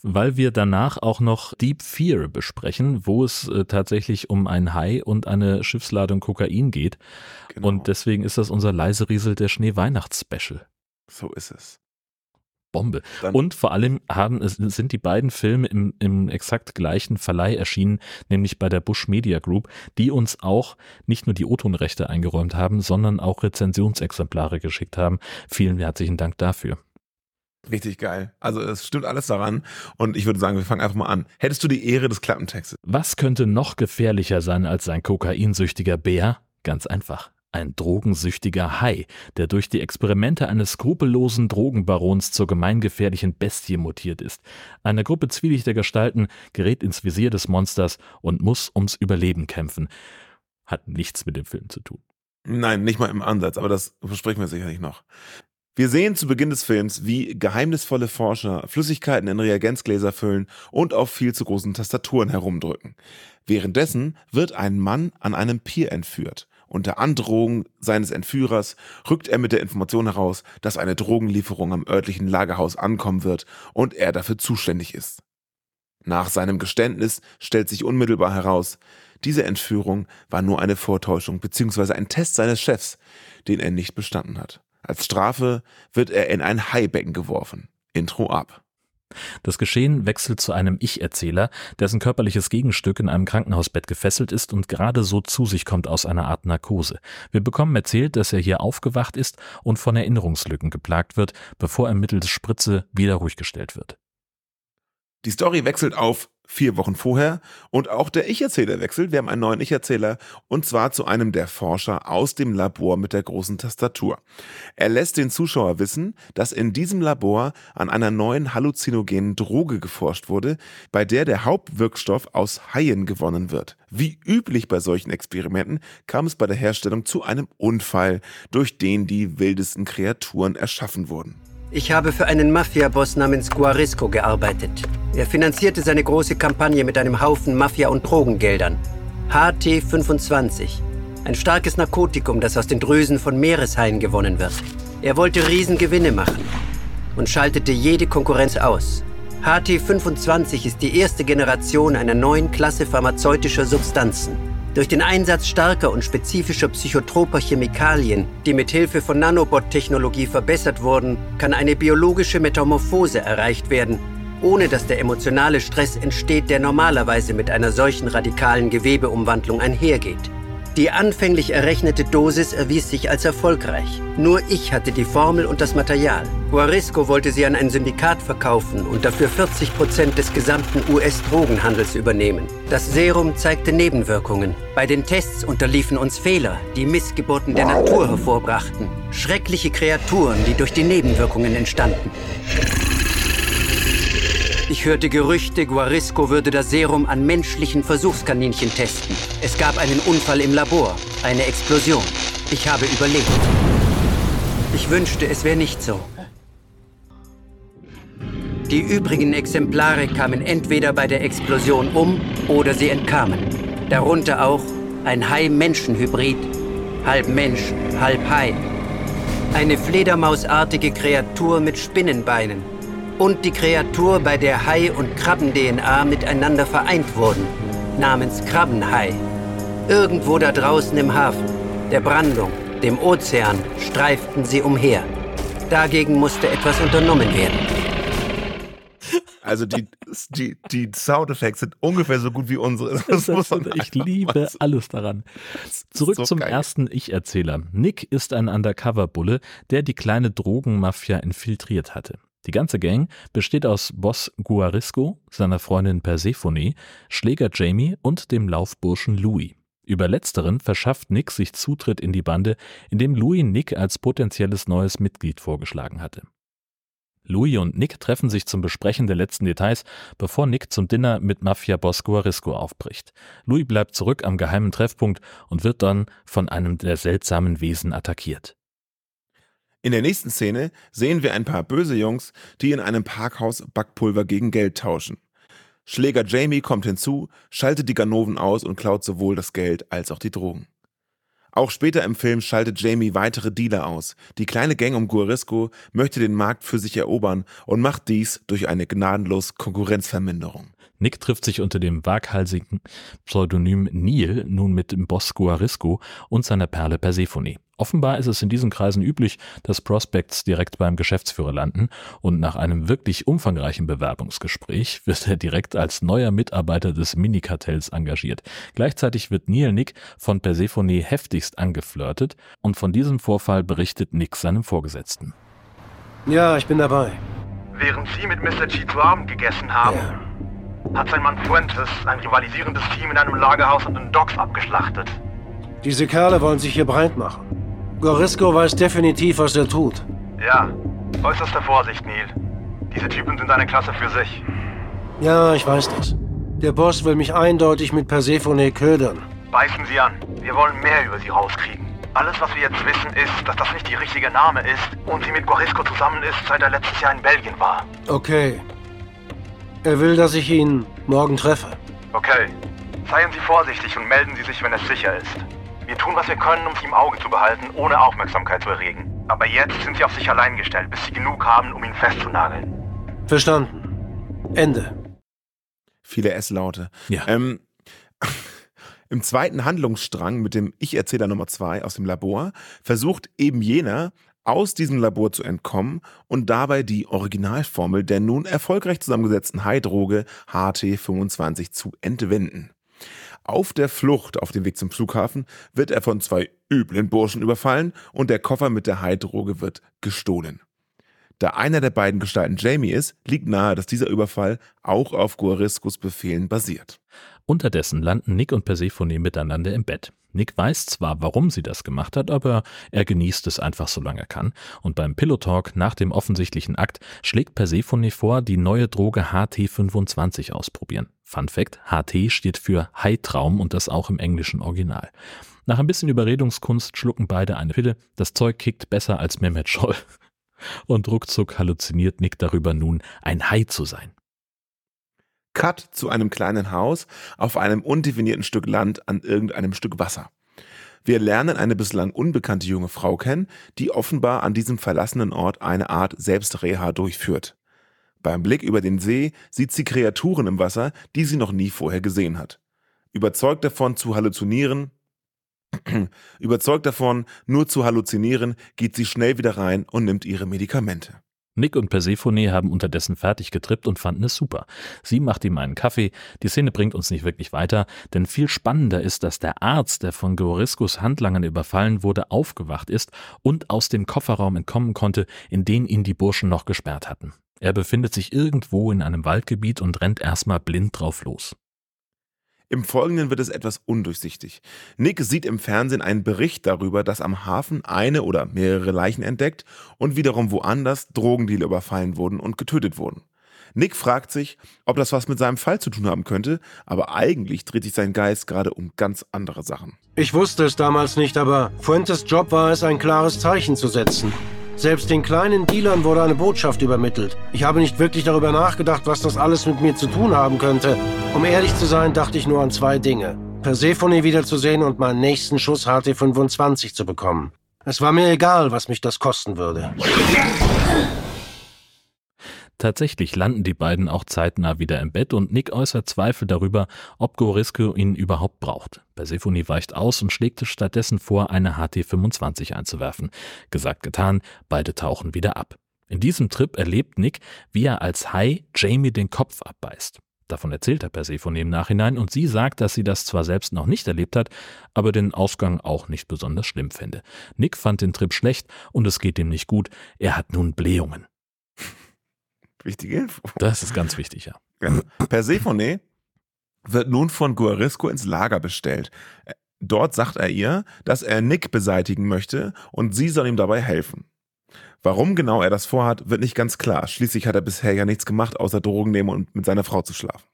weil wir danach auch noch Deep Fear besprechen, wo es äh, tatsächlich um ein Hai und eine Schiffsladung Kokain geht. Genau. Und deswegen ist das unser leise Riesel der Schnee-Weihnachts-Special. so ist es. Bombe. Dann- Und vor allem haben sind die beiden Filme im, im exakt gleichen Verleih erschienen, nämlich bei der Bush Media Group, die uns auch nicht nur die O-Ton-Rechte eingeräumt haben, sondern auch Rezensionsexemplare geschickt haben. Vielen herzlichen Dank dafür. Richtig geil. Also es stimmt alles daran. Und ich würde sagen, wir fangen einfach mal an. Hättest du die Ehre des Klappentextes? Was könnte noch gefährlicher sein als ein kokainsüchtiger Bär? Ganz einfach. Ein drogensüchtiger Hai, der durch die Experimente eines skrupellosen Drogenbarons zur gemeingefährlichen Bestie mutiert ist. Eine Gruppe zwielichter Gestalten gerät ins Visier des Monsters und muss ums Überleben kämpfen. Hat nichts mit dem Film zu tun. Nein, nicht mal im Ansatz, aber das versprechen wir sicherlich noch. Wir sehen zu Beginn des Films, wie geheimnisvolle Forscher Flüssigkeiten in Reagenzgläser füllen und auf viel zu großen Tastaturen herumdrücken. Währenddessen wird ein Mann an einem Pier entführt. Unter Androhung seines Entführers rückt er mit der Information heraus, dass eine Drogenlieferung am örtlichen Lagerhaus ankommen wird und er dafür zuständig ist. Nach seinem Geständnis stellt sich unmittelbar heraus, diese Entführung war nur eine Vortäuschung bzw. ein Test seines Chefs, den er nicht bestanden hat. Als Strafe wird er in ein Haibecken geworfen. Intro ab. Das Geschehen wechselt zu einem Ich-Erzähler, dessen körperliches Gegenstück in einem Krankenhausbett gefesselt ist und gerade so zu sich kommt aus einer Art Narkose. Wir bekommen erzählt, dass er hier aufgewacht ist und von Erinnerungslücken geplagt wird, bevor er mittels Spritze wieder ruhig gestellt wird. Die Story wechselt auf vier Wochen vorher und auch der Ich-Erzähler wechselt. Wir haben einen neuen Ich-Erzähler und zwar zu einem der Forscher aus dem Labor mit der großen Tastatur. Er lässt den Zuschauer wissen, dass in diesem Labor an einer neuen halluzinogenen Droge geforscht wurde, bei der der Hauptwirkstoff aus Haien gewonnen wird. Wie üblich bei solchen Experimenten kam es bei der Herstellung zu einem Unfall, durch den die wildesten Kreaturen erschaffen wurden. Ich habe für einen Mafia-Boss namens Guarisco gearbeitet. Er finanzierte seine große Kampagne mit einem Haufen Mafia- und Drogengeldern. HT25. Ein starkes Narkotikum, das aus den Drüsen von Meereshaien gewonnen wird. Er wollte Riesengewinne machen und schaltete jede Konkurrenz aus. HT25 ist die erste Generation einer neuen Klasse pharmazeutischer Substanzen. Durch den Einsatz starker und spezifischer psychotroper Chemikalien, die mit Hilfe von Nanobot-Technologie verbessert wurden, kann eine biologische Metamorphose erreicht werden, ohne dass der emotionale Stress entsteht, der normalerweise mit einer solchen radikalen Gewebeumwandlung einhergeht. Die anfänglich errechnete Dosis erwies sich als erfolgreich. Nur ich hatte die Formel und das Material. Guarisco wollte sie an ein Syndikat verkaufen und dafür 40 Prozent des gesamten US-Drogenhandels übernehmen. Das Serum zeigte Nebenwirkungen. Bei den Tests unterliefen uns Fehler, die Missgeburten der Natur hervorbrachten. Schreckliche Kreaturen, die durch die Nebenwirkungen entstanden. Ich hörte Gerüchte, Guarisco würde das Serum an menschlichen Versuchskaninchen testen. Es gab einen Unfall im Labor, eine Explosion. Ich habe überlebt. Ich wünschte, es wäre nicht so. Die übrigen Exemplare kamen entweder bei der Explosion um oder sie entkamen. Darunter auch ein Hai-Menschen-Hybrid, halb Mensch, halb Hai. Eine Fledermausartige Kreatur mit Spinnenbeinen. Und die Kreatur, bei der Hai und Krabben-DNA miteinander vereint wurden, namens Krabbenhai. Irgendwo da draußen im Hafen, der Brandung, dem Ozean, streiften sie umher. Dagegen musste etwas unternommen werden. Also die, die, die Soundeffekte sind ungefähr so gut wie unsere. Das das ich liebe alles daran. Zurück so zum geil. ersten Ich-Erzähler. Nick ist ein Undercover-Bulle, der die kleine Drogenmafia infiltriert hatte. Die ganze Gang besteht aus Boss Guarisco, seiner Freundin Persephone, Schläger Jamie und dem Laufburschen Louis. Über letzteren verschafft Nick sich Zutritt in die Bande, indem Louis Nick als potenzielles neues Mitglied vorgeschlagen hatte. Louis und Nick treffen sich zum Besprechen der letzten Details, bevor Nick zum Dinner mit Mafia-Boss Guarisco aufbricht. Louis bleibt zurück am geheimen Treffpunkt und wird dann von einem der seltsamen Wesen attackiert. In der nächsten Szene sehen wir ein paar böse Jungs, die in einem Parkhaus Backpulver gegen Geld tauschen. Schläger Jamie kommt hinzu, schaltet die Ganoven aus und klaut sowohl das Geld als auch die Drogen. Auch später im Film schaltet Jamie weitere Dealer aus. Die kleine Gang um Guarisco möchte den Markt für sich erobern und macht dies durch eine gnadenlos Konkurrenzverminderung. Nick trifft sich unter dem waghalsigen Pseudonym Neil nun mit dem Boss Guarisco und seiner Perle Persephone. Offenbar ist es in diesen Kreisen üblich, dass Prospects direkt beim Geschäftsführer landen und nach einem wirklich umfangreichen Bewerbungsgespräch wird er direkt als neuer Mitarbeiter des Minikartells engagiert. Gleichzeitig wird Neil Nick von Persephone heftigst angeflirtet und von diesem Vorfall berichtet Nick seinem Vorgesetzten. Ja, ich bin dabei. Während Sie mit Mr. G zu Abend gegessen haben, ja. Hat sein Mann Fuentes ein rivalisierendes Team in einem Lagerhaus an den Docks abgeschlachtet. Diese Kerle wollen sich hier breit machen. Gorisco weiß definitiv, was er tut. Ja, äußerste Vorsicht, Neil. Diese Typen sind eine Klasse für sich. Ja, ich weiß das. Der Boss will mich eindeutig mit Persephone ködern. Beißen Sie an. Wir wollen mehr über Sie rauskriegen. Alles, was wir jetzt wissen, ist, dass das nicht die richtige Name ist und sie mit Gorisco zusammen ist, seit er letztes Jahr in Belgien war. Okay. Er will, dass ich ihn morgen treffe. Okay. Seien Sie vorsichtig und melden Sie sich, wenn es sicher ist. Wir tun, was wir können, um sie im Auge zu behalten, ohne Aufmerksamkeit zu erregen. Aber jetzt sind sie auf sich allein gestellt, bis sie genug haben, um ihn festzunageln. Verstanden. Ende. Viele S-Laute. Ja. Ähm, Im zweiten Handlungsstrang mit dem Ich-Erzähler Nummer 2 aus dem Labor versucht eben jener, aus diesem Labor zu entkommen und dabei die Originalformel der nun erfolgreich zusammengesetzten Heidroge HT25 zu entwenden. Auf der Flucht auf dem Weg zum Flughafen wird er von zwei üblen Burschen überfallen und der Koffer mit der Heidroge wird gestohlen. Da einer der beiden Gestalten Jamie ist, liegt nahe, dass dieser Überfall auch auf Guariscos Befehlen basiert. Unterdessen landen Nick und Persephone miteinander im Bett. Nick weiß zwar, warum sie das gemacht hat, aber er genießt es einfach so lange er kann. Und beim Pillow Talk nach dem offensichtlichen Akt schlägt Persephone vor, die neue Droge HT25 ausprobieren. Fun Fact: HT steht für High-Traum und das auch im englischen Original. Nach ein bisschen Überredungskunst schlucken beide eine Pille. Das Zeug kickt besser als Mehmet Scholl. Und ruckzuck halluziniert Nick darüber nun, ein Hai zu sein. Cut zu einem kleinen Haus auf einem undefinierten Stück Land an irgendeinem Stück Wasser. Wir lernen eine bislang unbekannte junge Frau kennen, die offenbar an diesem verlassenen Ort eine Art Selbstreha durchführt. Beim Blick über den See sieht sie Kreaturen im Wasser, die sie noch nie vorher gesehen hat. Überzeugt davon zu halluzinieren, überzeugt davon nur zu halluzinieren, geht sie schnell wieder rein und nimmt ihre Medikamente. Nick und Persephone haben unterdessen fertig getrippt und fanden es super. Sie macht ihm einen Kaffee. Die Szene bringt uns nicht wirklich weiter, denn viel spannender ist, dass der Arzt, der von Goriskus Handlangern überfallen wurde, aufgewacht ist und aus dem Kofferraum entkommen konnte, in den ihn die Burschen noch gesperrt hatten. Er befindet sich irgendwo in einem Waldgebiet und rennt erstmal blind drauf los. Im Folgenden wird es etwas undurchsichtig. Nick sieht im Fernsehen einen Bericht darüber, dass am Hafen eine oder mehrere Leichen entdeckt und wiederum woanders Drogendealer überfallen wurden und getötet wurden. Nick fragt sich, ob das was mit seinem Fall zu tun haben könnte, aber eigentlich dreht sich sein Geist gerade um ganz andere Sachen. Ich wusste es damals nicht, aber Fuentes Job war es, ein klares Zeichen zu setzen. Selbst den kleinen Dealern wurde eine Botschaft übermittelt. Ich habe nicht wirklich darüber nachgedacht, was das alles mit mir zu tun haben könnte. Um ehrlich zu sein, dachte ich nur an zwei Dinge. Persephone wiederzusehen und meinen nächsten Schuss HT25 zu bekommen. Es war mir egal, was mich das kosten würde. Tatsächlich landen die beiden auch zeitnah wieder im Bett und Nick äußert Zweifel darüber, ob Gorisco ihn überhaupt braucht. Persephone weicht aus und schlägt es stattdessen vor, eine HT-25 einzuwerfen. Gesagt, getan, beide tauchen wieder ab. In diesem Trip erlebt Nick, wie er als Hai Jamie den Kopf abbeißt. Davon erzählt er Persephone im Nachhinein und sie sagt, dass sie das zwar selbst noch nicht erlebt hat, aber den Ausgang auch nicht besonders schlimm fände. Nick fand den Trip schlecht und es geht ihm nicht gut. Er hat nun Blähungen. Wichtige Info. Das ist ganz wichtig, ja. Persephone wird nun von Guarisco ins Lager bestellt. Dort sagt er ihr, dass er Nick beseitigen möchte und sie soll ihm dabei helfen. Warum genau er das vorhat, wird nicht ganz klar. Schließlich hat er bisher ja nichts gemacht, außer Drogen nehmen und mit seiner Frau zu schlafen.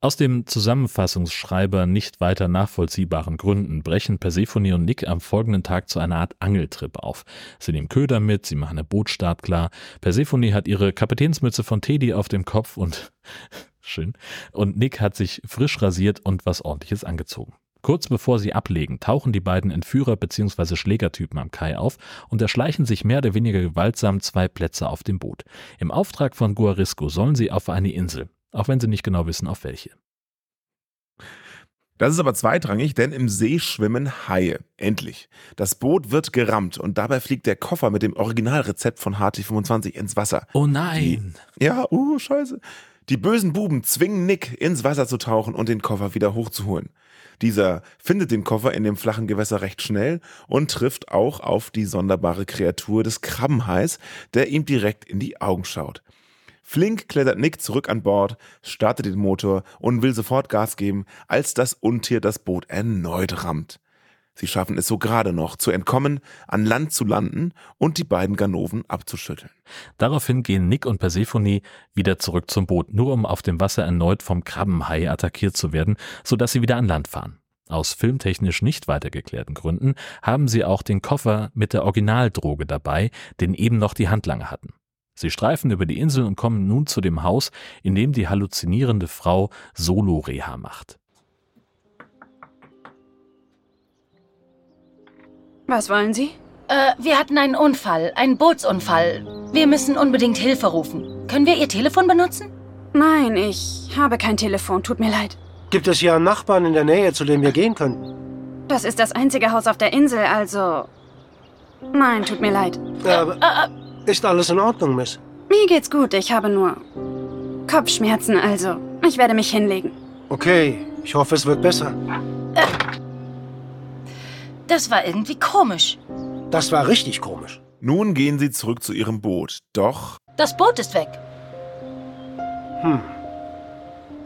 Aus dem Zusammenfassungsschreiber nicht weiter nachvollziehbaren Gründen brechen Persephone und Nick am folgenden Tag zu einer Art Angeltrip auf. Sie nehmen Köder mit, sie machen eine Bootstart klar. Persephone hat ihre Kapitänsmütze von Teddy auf dem Kopf und schön. Und Nick hat sich frisch rasiert und was ordentliches angezogen. Kurz bevor sie ablegen, tauchen die beiden Entführer bzw. Schlägertypen am Kai auf und erschleichen sich mehr oder weniger gewaltsam zwei Plätze auf dem Boot. Im Auftrag von Guarisco sollen sie auf eine Insel auch wenn sie nicht genau wissen, auf welche. Das ist aber zweitrangig, denn im See schwimmen Haie. Endlich. Das Boot wird gerammt und dabei fliegt der Koffer mit dem Originalrezept von HT25 ins Wasser. Oh nein. Die, ja, uh, scheiße. Die bösen Buben zwingen Nick, ins Wasser zu tauchen und den Koffer wieder hochzuholen. Dieser findet den Koffer in dem flachen Gewässer recht schnell und trifft auch auf die sonderbare Kreatur des Krabbenhais, der ihm direkt in die Augen schaut. Flink klettert Nick zurück an Bord, startet den Motor und will sofort Gas geben, als das Untier das Boot erneut rammt. Sie schaffen es so gerade noch, zu entkommen, an Land zu landen und die beiden Ganoven abzuschütteln. Daraufhin gehen Nick und Persephone wieder zurück zum Boot, nur um auf dem Wasser erneut vom Krabbenhai attackiert zu werden, sodass sie wieder an Land fahren. Aus filmtechnisch nicht weitergeklärten Gründen haben sie auch den Koffer mit der Originaldroge dabei, den eben noch die Handlange hatten. Sie streifen über die Insel und kommen nun zu dem Haus, in dem die halluzinierende Frau Solo-Reha macht. Was wollen Sie? Äh, wir hatten einen Unfall, einen Bootsunfall. Wir müssen unbedingt Hilfe rufen. Können wir Ihr Telefon benutzen? Nein, ich habe kein Telefon, tut mir leid. Gibt es hier einen Nachbarn in der Nähe, zu dem wir gehen können? Das ist das einzige Haus auf der Insel, also. Nein, tut mir leid. Aber Äh, äh, ist alles in Ordnung, Miss? Mir geht's gut, ich habe nur Kopfschmerzen, also. Ich werde mich hinlegen. Okay, ich hoffe, es wird besser. das war irgendwie komisch. Das war richtig komisch. Nun gehen sie zurück zu ihrem Boot. Doch Das Boot ist weg.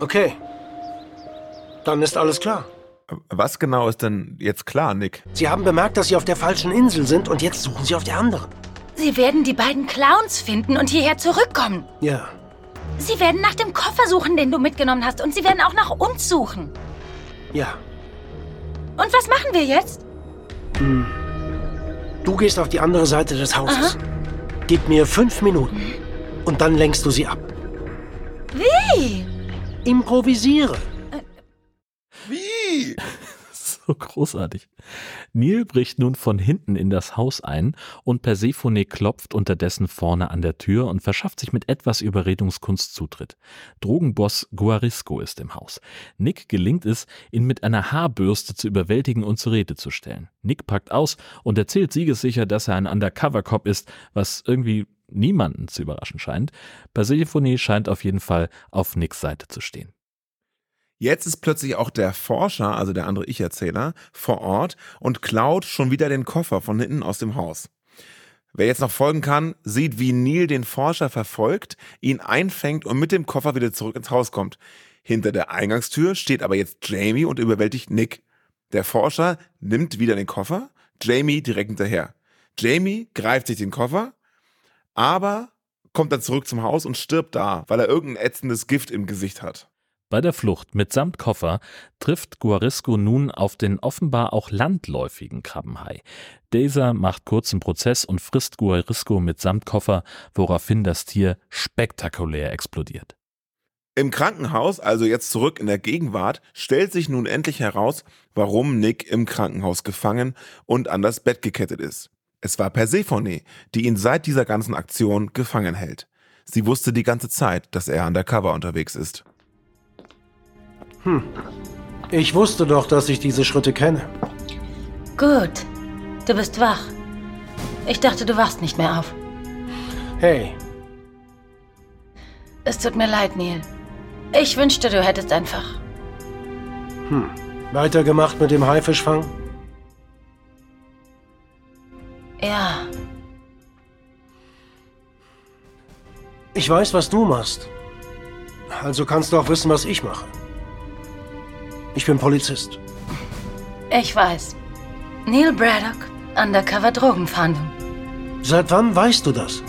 Okay. Dann ist alles klar. was genau ist denn jetzt klar, Nick? Sie haben bemerkt, dass Sie auf der falschen Insel sind und jetzt suchen Sie auf der anderen. Sie werden die beiden Clowns finden und hierher zurückkommen. Ja. Sie werden nach dem Koffer suchen, den du mitgenommen hast. Und sie werden auch nach uns suchen. Ja. Und was machen wir jetzt? Du gehst auf die andere Seite des Hauses. Gib mir fünf Minuten. Und dann lenkst du sie ab. Wie? Improvisiere. Wie? So großartig. Neil bricht nun von hinten in das Haus ein und Persephone klopft unterdessen vorne an der Tür und verschafft sich mit etwas Überredungskunst Zutritt. Drogenboss Guarisco ist im Haus. Nick gelingt es, ihn mit einer Haarbürste zu überwältigen und zur Rede zu stellen. Nick packt aus und erzählt siegessicher, dass er ein Undercover-Cop ist, was irgendwie niemanden zu überraschen scheint. Persephone scheint auf jeden Fall auf Nicks Seite zu stehen. Jetzt ist plötzlich auch der Forscher, also der andere Ich-Erzähler, vor Ort und klaut schon wieder den Koffer von hinten aus dem Haus. Wer jetzt noch folgen kann, sieht, wie Neil den Forscher verfolgt, ihn einfängt und mit dem Koffer wieder zurück ins Haus kommt. Hinter der Eingangstür steht aber jetzt Jamie und überwältigt Nick. Der Forscher nimmt wieder den Koffer, Jamie direkt hinterher. Jamie greift sich den Koffer, aber kommt dann zurück zum Haus und stirbt da, weil er irgendein ätzendes Gift im Gesicht hat. Bei der Flucht mitsamt Koffer trifft Guarisco nun auf den offenbar auch landläufigen Krabbenhai. Dieser macht kurzen Prozess und frisst Guarisco mitsamt Koffer, woraufhin das Tier spektakulär explodiert. Im Krankenhaus, also jetzt zurück in der Gegenwart, stellt sich nun endlich heraus, warum Nick im Krankenhaus gefangen und an das Bett gekettet ist. Es war Persephone, die ihn seit dieser ganzen Aktion gefangen hält. Sie wusste die ganze Zeit, dass er undercover unterwegs ist. Hm. Ich wusste doch, dass ich diese Schritte kenne. Gut. Du bist wach. Ich dachte, du wachst nicht mehr auf. Hey, Es tut mir leid, Neil. Ich wünschte, du hättest einfach. weitergemacht mit dem Haifischfang? Ja, Ich weiß, was du machst. Also kannst du auch wissen, was ich mache. Ich bin Polizist. ich weiß. Neil Braddock, Undercover Drogenfahndung. Seit wann weißt du das?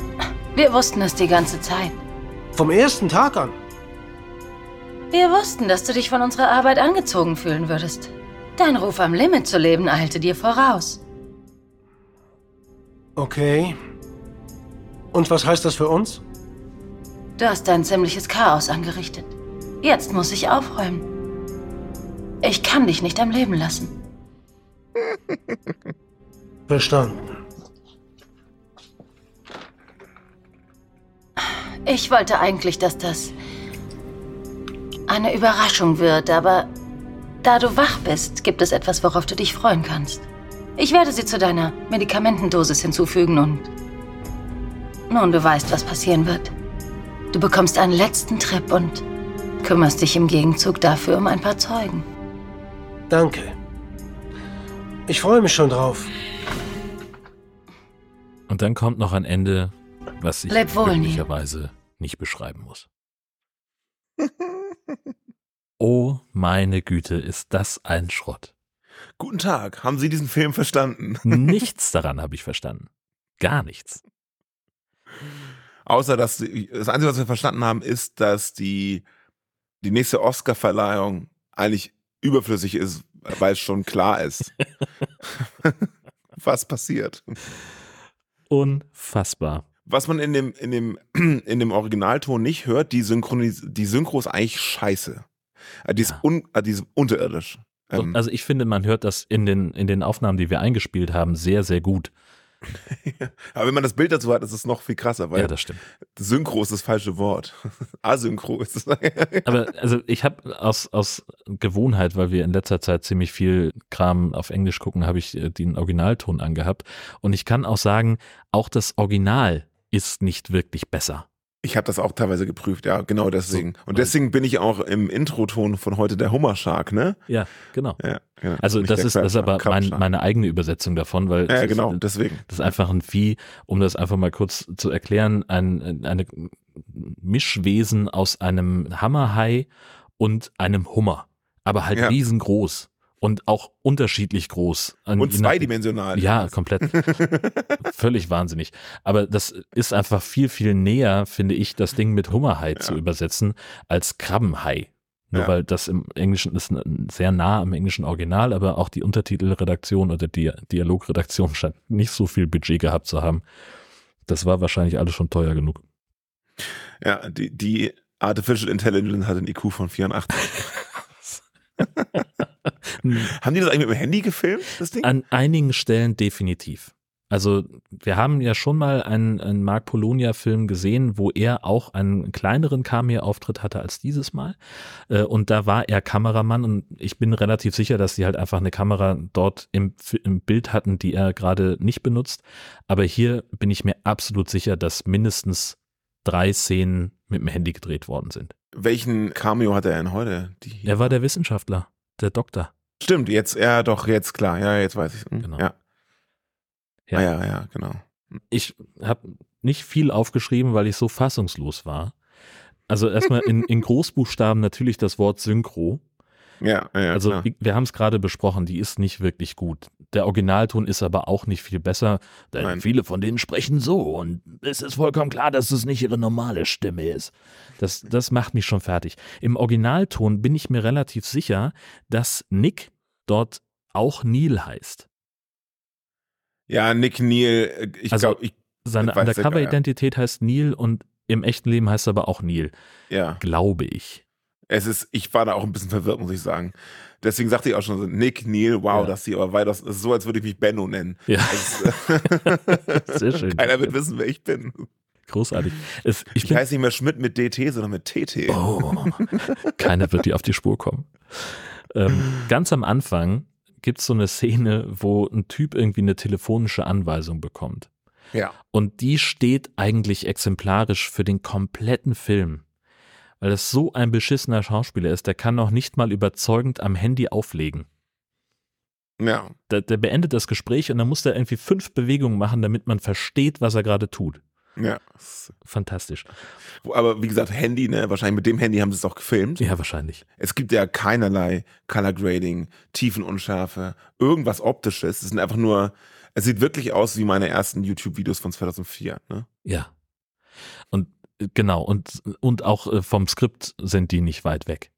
Wir wussten es die ganze Zeit. Vom ersten Tag an. Wir wussten, dass du dich von unserer Arbeit angezogen fühlen würdest. Dein Ruf am Limit zu leben eilte dir voraus. Okay. Und was heißt das für uns? Du hast ein ziemliches Chaos angerichtet. Jetzt muss ich aufräumen. Ich kann dich nicht am Leben lassen. Verstanden. Ich wollte eigentlich, dass das eine Überraschung wird, aber da du wach bist, gibt es etwas, worauf du dich freuen kannst. Ich werde sie zu deiner Medikamentendosis hinzufügen und... Nun, du weißt, was passieren wird. Du bekommst einen letzten Trip und kümmerst dich im Gegenzug dafür um ein paar Zeugen. Danke. Ich freue mich schon drauf. Und dann kommt noch ein Ende, was ich möglicherweise nicht beschreiben muss. Oh meine Güte, ist das ein Schrott. Guten Tag, haben Sie diesen Film verstanden? Nichts daran habe ich verstanden. Gar nichts. Außer, dass die, das Einzige, was wir verstanden haben, ist, dass die, die nächste Oscar-Verleihung eigentlich überflüssig ist, weil es schon klar ist, was passiert. Unfassbar. Was man in dem, in dem, in dem Originalton nicht hört, die, Synchronis die Synchro ist eigentlich scheiße. Äh, Die ist, Ja. un, äh, die ist unterirdisch. Ähm, Also ich finde, man hört das in den, in den Aufnahmen, die wir eingespielt haben, sehr, sehr gut. aber wenn man das Bild dazu hat, ist es noch viel krasser, weil Ja, das stimmt. Synchro ist das falsche Wort. Asynchro ist es. Aber also ich habe aus, aus Gewohnheit, weil wir in letzter Zeit ziemlich viel Kram auf Englisch gucken, habe ich äh, den Originalton angehabt. Und ich kann auch sagen, auch das Original ist nicht wirklich besser. Ich habe das auch teilweise geprüft, ja, genau deswegen. Und deswegen bin ich auch im Introton von heute der Hummershark, ne? Ja, genau. Ja, genau. Also Nicht das ist, das ist aber mein, meine eigene Übersetzung davon, weil Ja, genau, ist, deswegen. das ist einfach ein Vieh, um das einfach mal kurz zu erklären, ein eine Mischwesen aus einem Hammerhai und einem Hummer, aber halt Ja. riesengroß und auch unterschiedlich groß. Und zweidimensional. Ja, komplett. Völlig wahnsinnig. Aber das ist einfach viel, viel näher, finde ich, das Ding mit Hummerhai zu übersetzen, als Krabbenhai. Nur Ja. weil das im Englischen ist sehr nah am englischen Original, aber auch die Untertitelredaktion oder die Dialogredaktion scheint nicht so viel Budget gehabt zu haben. Das war wahrscheinlich alles schon teuer genug. Ja, die, die Artificial Intelligence hat einen IQ von 84. Haben die das eigentlich mit dem Handy gefilmt, das Ding? An einigen Stellen definitiv. Also wir haben ja schon mal einen, einen Mark Polonia-Film gesehen, wo er auch einen kleineren Cameo-Auftritt hatte als dieses Mal. Äh, Und da war er Kameramann und ich bin relativ sicher, dass sie halt einfach eine Kamera dort im, im Bild hatten, die er gerade nicht benutzt. Aber hier bin ich mir absolut sicher, dass mindestens drei Szenen mit dem Handy gedreht worden sind. Welchen Cameo hat er denn heute? Er war der Wissenschaftler, der Doktor. Stimmt, jetzt, ja, doch, jetzt klar. Ja, jetzt weiß ich. Genau. Ja. Ja. Ja. ja, ja, genau. ich habe nicht viel aufgeschrieben, weil ich so fassungslos war. Also erstmal in, in Großbuchstaben natürlich das Wort Synchro. Ja, ja, Also klar. wir haben es gerade besprochen, die ist nicht wirklich gut. Der Originalton ist aber auch nicht viel besser. Denn Nein. viele von denen sprechen so und es ist vollkommen klar, dass es nicht ihre normale Stimme ist. Das, das macht mich schon fertig. Im Originalton bin ich mir relativ sicher, dass Nick dort auch Neil heißt. Ja, Nick Neal, äh, ich Also- glaube, Seine. Undercover-Identität heißt Neil und im echten Leben heißt er aber auch Neil, ja. glaube ich. Es ist, ich war da auch ein bisschen verwirrt, muss ich sagen. Deswegen sagte ich auch schon so, Nick, Neil, wow, Ja. das hier, aber weitaus, es ist so, als würde ich mich Benno nennen. Ja, Es, sehr schön. Keiner wird wissen, wer ich bin. Großartig. Es, ich Ich heiße nicht mehr Schmidt mit DT, sondern mit TT. Oh, keiner wird dir auf die Spur kommen. Ähm, ganz am Anfang gibt es so eine Szene, wo ein Typ irgendwie eine telefonische Anweisung bekommt. Ja. Und die steht eigentlich exemplarisch für den kompletten Film. Weil das so ein beschissener Schauspieler ist, der kann noch nicht mal überzeugend am Handy auflegen. Ja. Der, der beendet das Gespräch und dann muss der irgendwie fünf Bewegungen machen, damit man versteht, was er gerade tut. Ja. Fantastisch. Aber wie gesagt, Handy, ne? Wahrscheinlich mit dem Handy haben sie es auch gefilmt. Ja, wahrscheinlich. Es gibt ja keinerlei Color Grading, Tiefenunschärfe, irgendwas Optisches. Es sind einfach nur, es sieht wirklich aus wie meine ersten YouTube-Videos von 2004. Ne? Ja. Und genau, und, und auch äh, vom Skript sind die nicht weit weg.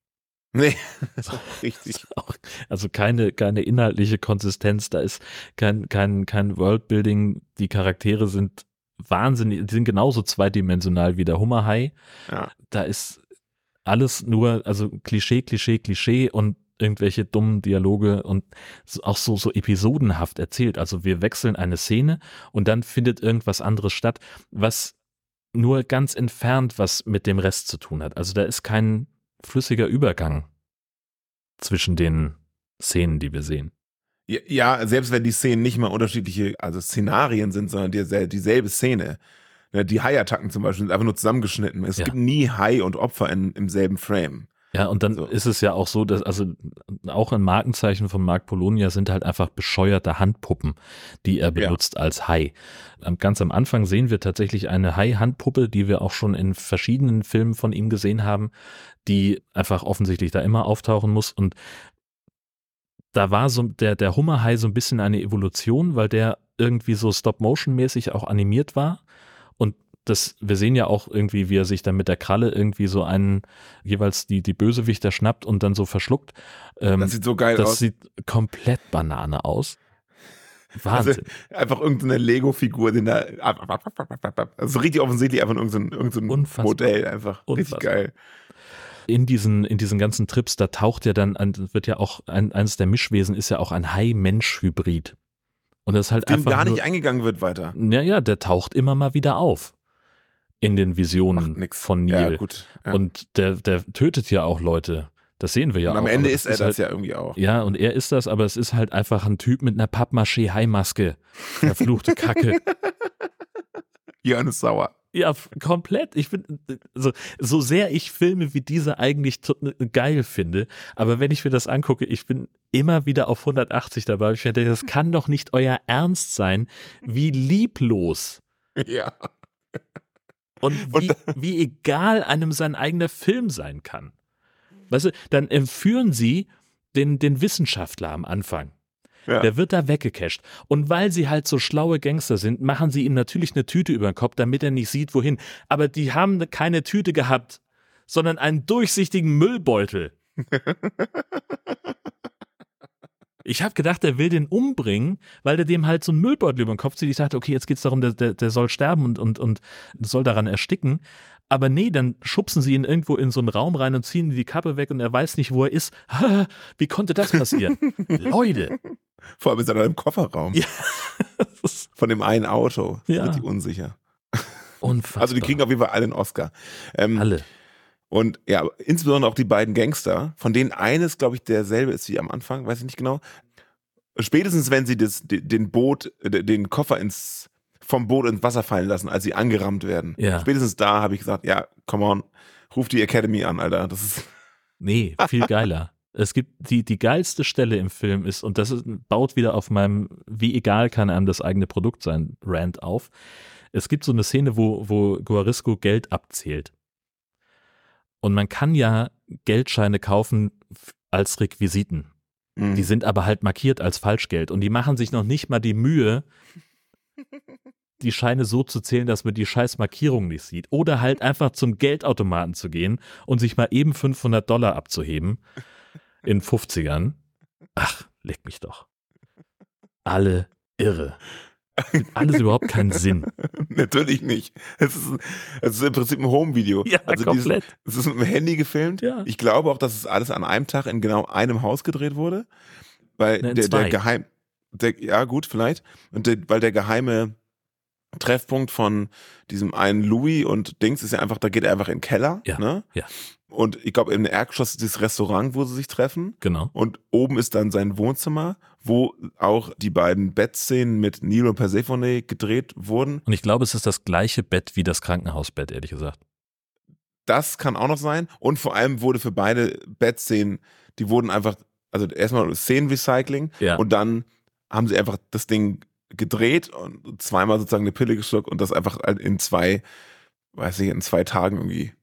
Nee, richtig. Auch, also keine, keine inhaltliche Konsistenz, da ist kein, kein, kein Worldbuilding, die Charaktere sind wahnsinnig, die sind genauso zweidimensional wie der Hummerhai. Ja. Da ist alles nur, also Klischee, Klischee, Klischee und irgendwelche dummen Dialoge und auch so, so episodenhaft erzählt. Also wir wechseln eine Szene und dann findet irgendwas anderes statt, was nur ganz entfernt was mit dem Rest zu tun hat. Also da ist kein flüssiger Übergang zwischen den Szenen, die wir sehen. Ja, selbst wenn die Szenen nicht mal unterschiedliche, also Szenarien sind, sondern die, dieselbe Szene. Ne, Die Hai-Attacken zum Beispiel sind einfach nur zusammengeschnitten. Es Ja. gibt nie Hai und Opfer in, im selben Frame. Ja, und dann So. ist es ja auch so, dass, also auch ein Markenzeichen von Marc Polonia sind halt einfach bescheuerte Handpuppen, die er Ja. benutzt als Hai. Ganz am Anfang sehen wir tatsächlich eine Hai-Handpuppe, die wir auch schon in verschiedenen Filmen von ihm gesehen haben, die einfach offensichtlich da immer auftauchen muss und da war so der, der Hummerhai so ein bisschen eine Evolution, weil der irgendwie so Stop-Motion-mäßig auch animiert war. Das, wir sehen ja auch irgendwie, wie er sich dann mit der Kralle irgendwie so einen, jeweils die, die Bösewichter schnappt und dann so verschluckt. Ähm, Das sieht so geil das aus. sieht komplett Banane aus. Also, Wahnsinn. einfach irgendeine Lego-Figur, den da. Also richtig offensichtlich einfach irgendein, irgendein Unfassbar. Modell einfach. Richtig Unfassbar. geil. in diesen, in diesen ganzen Trips, da taucht ja dann, wird ja auch, ein, eines der Mischwesen ist ja auch ein Hai-Mensch-Hybrid. Und das ist halt Dem einfach. gar nur, nicht eingegangen wird weiter. Naja, der taucht immer mal wieder auf. In den Visionen von Neil. Ja, gut. Ja. Und der, der tötet ja auch Leute. Das sehen wir ja Und auch. am Ende ist er das halt, ja irgendwie auch. Ja, und er ist das, aber es ist halt einfach ein Typ mit einer Pappmaché-Hai-Maske. Verfluchte Kacke. Jörn ist sauer. Ja, komplett. Ich bin, also, so sehr ich Filme wie diese eigentlich geil finde, aber wenn ich mir das angucke, ich bin immer wieder auf 180 dabei. Ich denke, das kann doch nicht euer Ernst sein, wie lieblos Ja. Und Und- wie, wie egal einem sein eigener Film sein kann. Weißt du, dann entführen sie den, den Wissenschaftler am Anfang. Ja. Der wird da weggecasht. Und weil sie halt so schlaue Gangster sind, machen sie ihm natürlich eine Tüte über den Kopf, damit er nicht sieht, wohin. Aber die haben keine Tüte gehabt, sondern einen durchsichtigen Müllbeutel. Ich habe gedacht, er will den umbringen, weil der dem halt so einen Müllbeutel über den Kopf zieht. Ich dachte, okay, jetzt geht's darum, der, der, der soll sterben und, und, und soll daran ersticken. Aber nee, dann schubsen sie ihn irgendwo in so einen Raum rein und ziehen die Kappe weg und er weiß nicht, wo er ist. Wie konnte das passieren? Leute. Vor allem ist er dann im Kofferraum. Ja. Das Von dem einen Auto. Ja. Richtig unsicher. unfassbar. Also die kriegen auf jeden Fall alle einen Oscar. Ähm, alle. Und ja, insbesondere auch die beiden Gangster, von denen eines, glaube ich, derselbe ist wie am Anfang, weiß ich nicht genau. Spätestens, wenn sie das, de- den Boot, de- den Koffer ins, vom Boot ins Wasser fallen lassen, als sie angerammt werden. Ja. Spätestens da habe ich gesagt, ja, come on, ruf die Academy an, Alter. Das ist, Nee, viel geiler. Es gibt die, die geilste Stelle im Film ist, und das ist, baut wieder auf meinem, wie egal kann einem das eigene Produkt sein, Rant auf. Es gibt so eine Szene, wo, wo Guarisco Geld abzählt. Und man kann ja Geldscheine kaufen, als Requisiten. Mhm. Die sind aber halt markiert als Falschgeld und die machen sich noch nicht mal die Mühe, die Scheine so zu zählen, dass man die scheiß Markierung nicht sieht. Oder halt einfach zum Geldautomaten zu gehen und sich mal eben 500 Dollar abzuheben in 50ern. Ach, leck mich doch. Alle irre. Alles überhaupt keinen Sinn. Natürlich nicht. Es ist, es ist im Prinzip ein Home-Video. Ja, also komplett. es ist mit dem Handy gefilmt. Ja. Ich glaube auch, dass es alles an einem Tag in genau einem Haus gedreht wurde. Weil Ne, der, der. Geheim, der, ja gut, vielleicht. Und der, weil der geheime Treffpunkt von diesem einen Louis und Dings ist ja einfach, da geht er einfach in den Keller. Ja, Ne? ja. Und ich glaube, im Erdgeschoss ist dieses Restaurant, wo sie sich treffen. Genau. Und oben ist dann sein Wohnzimmer, wo auch die beiden Bettszenen mit Neil und Persephone gedreht wurden. Und ich glaube, es ist das gleiche Bett wie das Krankenhausbett, ehrlich gesagt. Das kann auch noch sein. Und vor allem wurde für beide Bettszenen, die wurden einfach, also erstmal Szenenrecycling Ja. und dann haben sie einfach das Ding gedreht und zweimal sozusagen eine Pille geschluckt und das einfach halt in zwei, weiß ich, in zwei Tagen irgendwie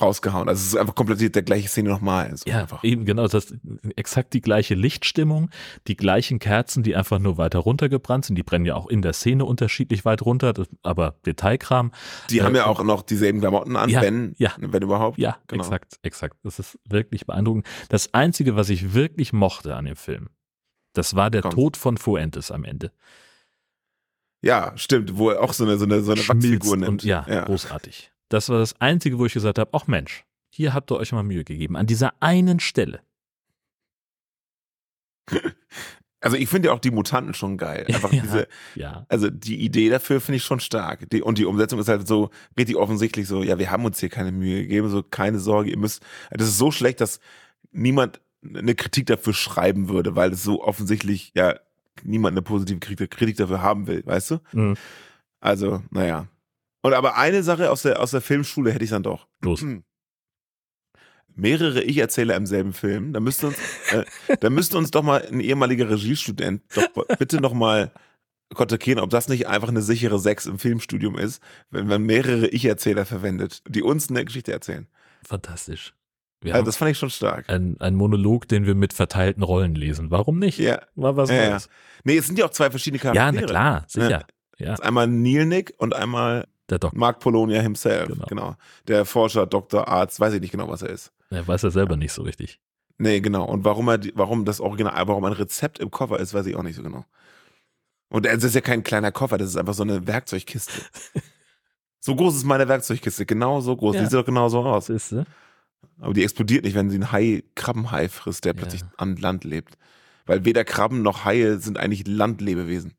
rausgehauen. Also es ist einfach komplett der gleiche Szene nochmal. So Ja, einfach. eben genau. Das ist exakt die gleiche Lichtstimmung, die gleichen Kerzen, die einfach nur weiter runtergebrannt sind. Die brennen ja auch in der Szene unterschiedlich weit runter, das, aber Detailkram. Die Äh, haben ja auch noch dieselben Klamotten an, Ja, wenn, ja. wenn überhaupt. Ja, Genau. exakt, exakt. Das ist wirklich beeindruckend. Das Einzige, was ich wirklich mochte an dem Film, das war der Komm. Tod von Fuentes am Ende. Ja, stimmt, wo er auch so eine, so eine, so eine Wachsfigur nimmt. und ja, großartig. Das war das Einzige, wo ich gesagt habe, ach Mensch, hier habt ihr euch mal Mühe gegeben. An dieser einen Stelle. Also ich finde ja auch die Mutanten schon geil. Einfach Ja. diese, Ja, also die Idee dafür finde ich schon stark. Die, und die Umsetzung ist halt so richtig offensichtlich so, ja, wir haben uns hier keine Mühe gegeben, so keine Sorge, ihr müsst, das ist so schlecht, dass niemand eine Kritik dafür schreiben würde, weil es so offensichtlich, ja, niemand eine positive Kritik, dafür haben will, weißt du? Mhm. Also, naja. Und aber eine Sache aus der, aus der Filmschule hätte ich dann doch. los. mehrere Ich-Erzähler im selben Film, da müsste uns, äh, da müsste uns doch mal ein ehemaliger Regiestudent doch bitte noch mal kontaktieren, ob das nicht einfach eine sichere Sechs im Filmstudium ist, wenn man mehrere Ich-Erzähler verwendet, die uns eine Geschichte erzählen. Fantastisch. Wir haben das fand ich schon stark. ein, ein Monolog, den wir mit verteilten Rollen lesen. Warum nicht? Ja, War was ja, ja. Nee, es sind ja auch zwei verschiedene Ja, Charaktere. na klar, sicher. Ja, Das ist einmal Neil Nick und einmal der Doktor. Mark Polonia himself. Genau. Genau. Der Forscher, Doktor, Arzt, weiß ich nicht genau, was er ist. Er weiß ja selber nicht so richtig. Nee, genau. Und warum er, warum das Original, warum ein Rezept im Koffer ist, weiß ich auch nicht so genau. Und es ist ja kein kleiner Koffer, das ist einfach so eine Werkzeugkiste. so groß ist meine Werkzeugkiste, genau so groß. Ja. Die sieht doch genau so aus. Ist, ne? Aber die explodiert nicht, wenn sie einen Hai, Krabbenhai frisst, der Ja. plötzlich an Land lebt. Weil weder Krabben noch Haie sind eigentlich Landlebewesen.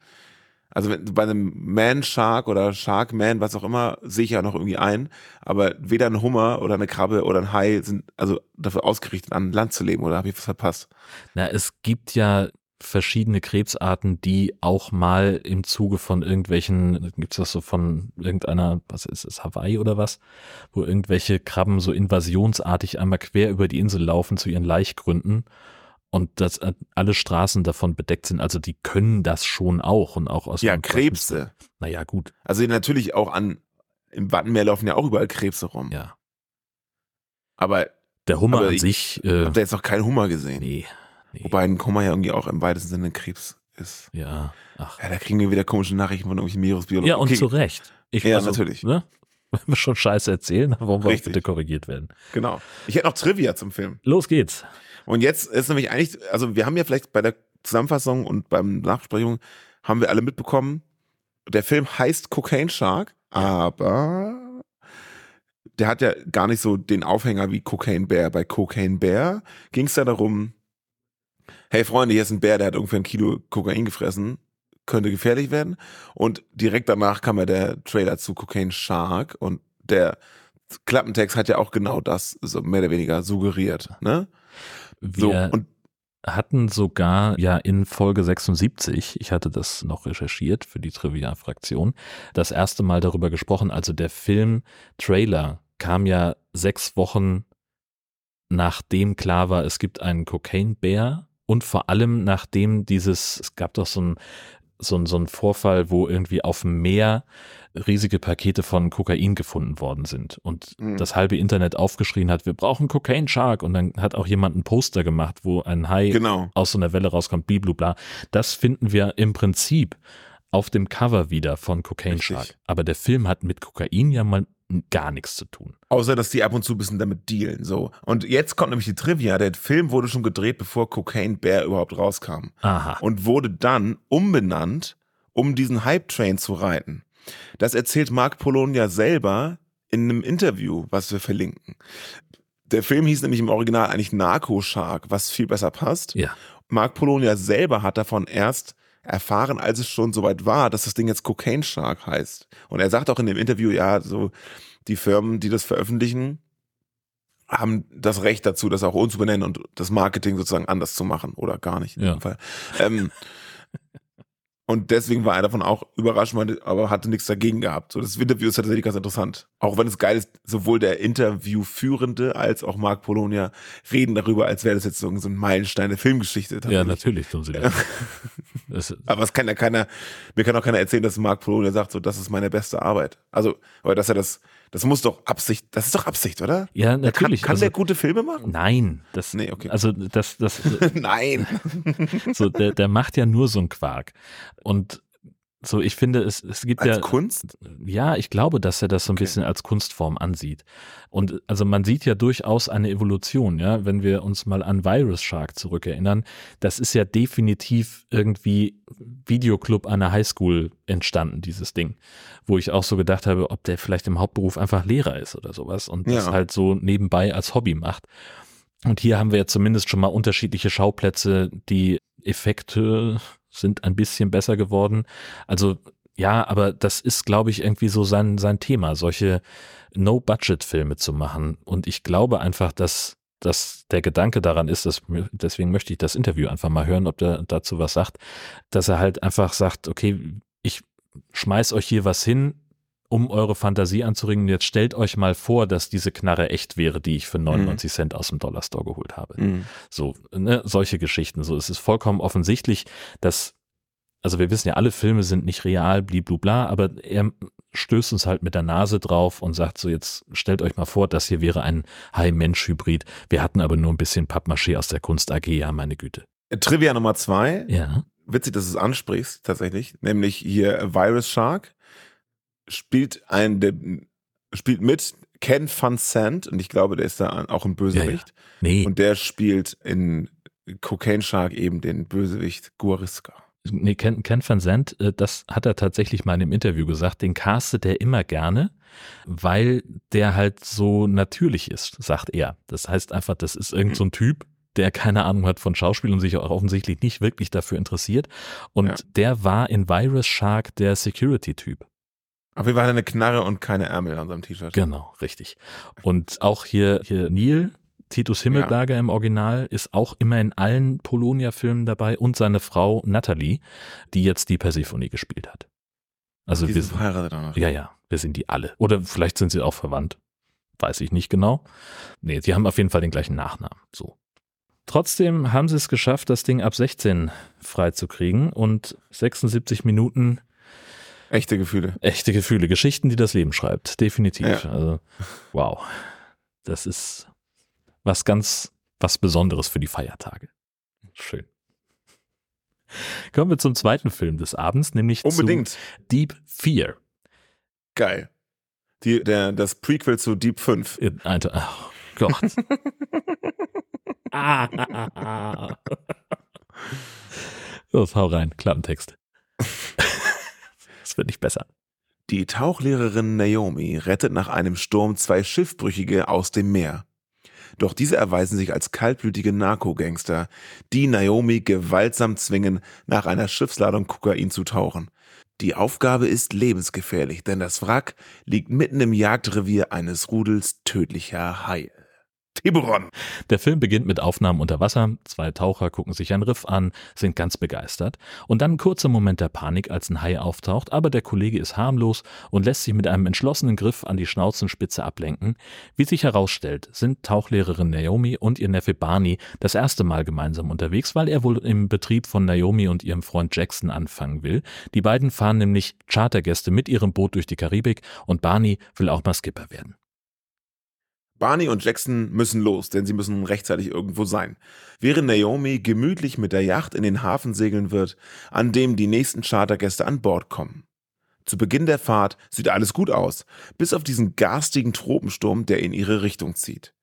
Also wenn, bei einem Man-Shark oder Shark-Man, was auch immer, sehe ich ja noch irgendwie ein. Aber weder ein Hummer oder eine Krabbe oder ein Hai sind also dafür ausgerichtet, an Land zu leben. Oder habe ich was verpasst? Na, es gibt ja verschiedene Krebsarten, die auch mal im Zuge von irgendwelchen, gibt's das so von irgendeiner, was ist es, Hawaii oder was, wo irgendwelche Krabben so invasionsartig einmal quer über die Insel laufen zu ihren Laichgründen und dass alle Straßen davon bedeckt sind. Also die können das schon auch und auch aus Ja, Krebse. Naja, gut, Also natürlich auch an, im Wattenmeer laufen ja auch überall Krebse rum. ja. Aber Der Hummer Aber an ich- sich, äh, habt ihr jetzt noch keinen Hummer gesehen? nee, nee, Wobei ein Hummer ja irgendwie auch im weitesten Sinne Krebs ist. ja, ach. Ja, da kriegen wir wieder komische Nachrichten von irgendwelchen Meeresbiologen. Ja, und okay, zu Recht. Ich, Ja, natürlich. Ne? Wenn wir schon Scheiße erzählen, dann wollen wir Richtig. bitte korrigiert werden. Genau. Ich hätte noch Trivia zum Film. Los geht's. Und jetzt ist nämlich eigentlich, also wir haben ja vielleicht bei der Zusammenfassung und beim Nachbesprechung haben wir alle mitbekommen, der Film heißt Cocaine Shark, aber der hat ja gar nicht so den Aufhänger wie Cocaine Bear. Bei Cocaine Bear ging es ja darum, hey Freunde, hier ist ein Bär, der hat ungefähr ein Kilo Kokain gefressen, könnte gefährlich werden. Und direkt danach kam ja der Trailer zu Cocaine Shark und der Klappentext hat ja auch genau das so mehr oder weniger suggeriert, ne? So, Wir und hatten sogar ja in Folge 76, ich hatte das noch recherchiert für die Trivia-Fraktion, das erste Mal darüber gesprochen. Also der Film-Trailer kam ja sechs Wochen nachdem klar war, es gibt einen Cocaine-Bär und vor allem nachdem dieses, es gab doch so ein so, ein so ein Vorfall, wo irgendwie auf dem Meer riesige Pakete von Kokain gefunden worden sind und Mhm. das halbe Internet aufgeschrien hat, wir brauchen Cocaine Shark und dann hat auch jemand ein Poster gemacht, wo ein Hai Genau. aus so einer Welle rauskommt, bliblubla. Das finden wir im Prinzip auf dem Cover wieder von Cocaine Richtig. Shark. Aber der Film hat mit Kokain ja mal gar nichts zu tun. Außer, dass die ab und zu ein bisschen damit dealen, so. Und jetzt kommt nämlich die Trivia. Der Film wurde schon gedreht, bevor Cocaine Bear überhaupt rauskam. Aha. Und wurde dann umbenannt, um diesen Hype-Train zu reiten. Das erzählt Mark Polonia selber in einem Interview, was wir verlinken. Der Film hieß nämlich im Original eigentlich Narco Shark, was viel besser passt. Ja. Mark Polonia selber hat davon erst erfahren, als es schon soweit war, dass das Ding jetzt Cocaine Shark heißt. Und er sagt auch in dem Interview, ja, so die Firmen, die das veröffentlichen, haben das Recht dazu, das auch umzubenennen und das Marketing sozusagen anders zu machen oder gar nicht in Ja. dem Fall. Ähm, und deswegen war er davon auch überrascht, aber hatte nichts dagegen gehabt. So, das Interview ist tatsächlich ganz interessant. Auch wenn es geil ist, sowohl der Interviewführende als auch Mark Polonia reden darüber, als wäre das jetzt so ein Meilenstein der Filmgeschichte. Ja, natürlich tun sie das. das Aber es kann ja keiner, mir kann auch keiner erzählen, dass Mark Polonia sagt, so, das ist meine beste Arbeit. Also, aber dass er das, das muss doch Absicht, das ist doch Absicht, oder? ja, natürlich. Kann, kann also, der gute Filme machen? nein, das, Nee, okay. also das, das, Nein. so, der, der macht ja nur so einen Quark. Und so, ich finde, es, es gibt Als ja. Kunst? Ja, ich glaube, dass er das so ein Okay. bisschen als Kunstform ansieht. Und also man sieht ja durchaus eine Evolution, ja, wenn wir uns mal an Virus Shark zurückerinnern. Das ist ja definitiv irgendwie Videoclub an der Highschool entstanden, dieses Ding. Wo ich auch so gedacht habe, ob der vielleicht im Hauptberuf einfach Lehrer ist oder sowas und das Ja. halt so nebenbei als Hobby macht. Und hier haben wir ja zumindest schon mal unterschiedliche Schauplätze, die Effekte sind ein bisschen besser geworden. Also ja, aber das ist, glaube ich, irgendwie so sein, sein Thema, solche No-Budget-Filme zu machen. Und ich glaube einfach, dass, dass der Gedanke daran ist, dass, deswegen möchte ich das Interview einfach mal hören, ob der dazu was sagt, dass er halt einfach sagt, okay, ich schmeiß euch hier was hin, um eure Fantasie anzuregen. Jetzt stellt euch mal vor, dass diese Knarre echt wäre, die ich für 99 Cent aus dem Dollarstore geholt habe. Mhm. So, ne, solche Geschichten. So, es ist vollkommen offensichtlich, dass, also wir wissen ja, alle Filme sind nicht real, bliblubla, aber er stößt uns halt mit der Nase drauf und sagt so, jetzt stellt euch mal vor, das hier wäre ein Hai-Mensch-Hybrid. Wir hatten aber nur ein bisschen Pappmaché aus der Kunst AG, ja, meine Güte. Trivia Nummer zwei. Ja. Witzig, dass du es ansprichst, tatsächlich. Nämlich hier Virus Shark spielt ein, der spielt mit Ken Van Sant und ich glaube, der ist da auch ein Bösewicht. Nee, Und der spielt in Cocaine Shark eben den Bösewicht Guariska. nee Ken, Ken Van Sant, äh, das hat er tatsächlich mal in einem Interview gesagt, den castet er immer gerne, weil der halt so natürlich ist, sagt er. Das heißt einfach, das ist irgend so ein Typ, der keine Ahnung hat von Schauspiel und sich auch offensichtlich nicht wirklich dafür interessiert. Und Ja. der war in Virus Shark der Security-Typ. Auf jeden Fall hat er eine Knarre und keine Ärmel an seinem T-Shirt. Genau, richtig. Und auch hier, hier Neil, Titus Himmelberger im Original, ist auch immer in allen Polonia-Filmen dabei und seine Frau Natalie, die jetzt die Persephone gespielt hat. Also Die wir sind sind, verheiratet auch noch. ja, ja, wir sind die alle. Oder vielleicht sind sie auch verwandt. Weiß ich nicht genau. Nee, die haben auf jeden Fall den gleichen Nachnamen. So. Trotzdem haben sie es geschafft, das Ding ab 16 freizukriegen und 76 Minuten Echte Gefühle. echte Gefühle, Geschichten, die das Leben schreibt, definitiv. Ja. Also, wow. Das ist was ganz, was Besonderes für die Feiertage. Schön. Kommen wir zum zweiten Film des Abends, nämlich Unbedingt. zu Deep Fear. Geil. Die, der, das Prequel zu Deep 5. In- Alter, oh Gott. ah, ah, ah. Los, hau rein, Klappentext. Wird nicht besser. Die Tauchlehrerin Naomi rettet nach einem Sturm zwei Schiffbrüchige aus dem Meer. Doch diese erweisen sich als kaltblütige Narkogangster, die Naomi gewaltsam zwingen, nach einer Schiffsladung Kokain zu tauchen. Die Aufgabe ist lebensgefährlich, denn das Wrack liegt mitten im Jagdrevier eines Rudels tödlicher Haie. Tiburon. Der Film beginnt mit Aufnahmen unter Wasser. Zwei Taucher gucken sich ein Riff an, sind ganz begeistert. Und dann ein kurzer Moment der Panik, als ein Hai auftaucht, aber der Kollege ist harmlos und lässt sich mit einem entschlossenen Griff an die Schnauzenspitze ablenken. Wie sich herausstellt, sind Tauchlehrerin Naomi und ihr Neffe Barney das erste Mal gemeinsam unterwegs, weil er wohl im Betrieb von Naomi und ihrem Freund Jackson anfangen will. Die beiden fahren nämlich Chartergäste mit ihrem Boot durch die Karibik und Barney will auch mal Skipper werden. Barney und Jackson müssen los, denn sie müssen rechtzeitig irgendwo sein. Während Naomi gemütlich mit der Yacht in den Hafen segeln wird, an dem die nächsten Chartergäste an Bord kommen. Zu Beginn der Fahrt sieht alles gut aus, bis auf diesen garstigen Tropensturm, der in ihre Richtung zieht.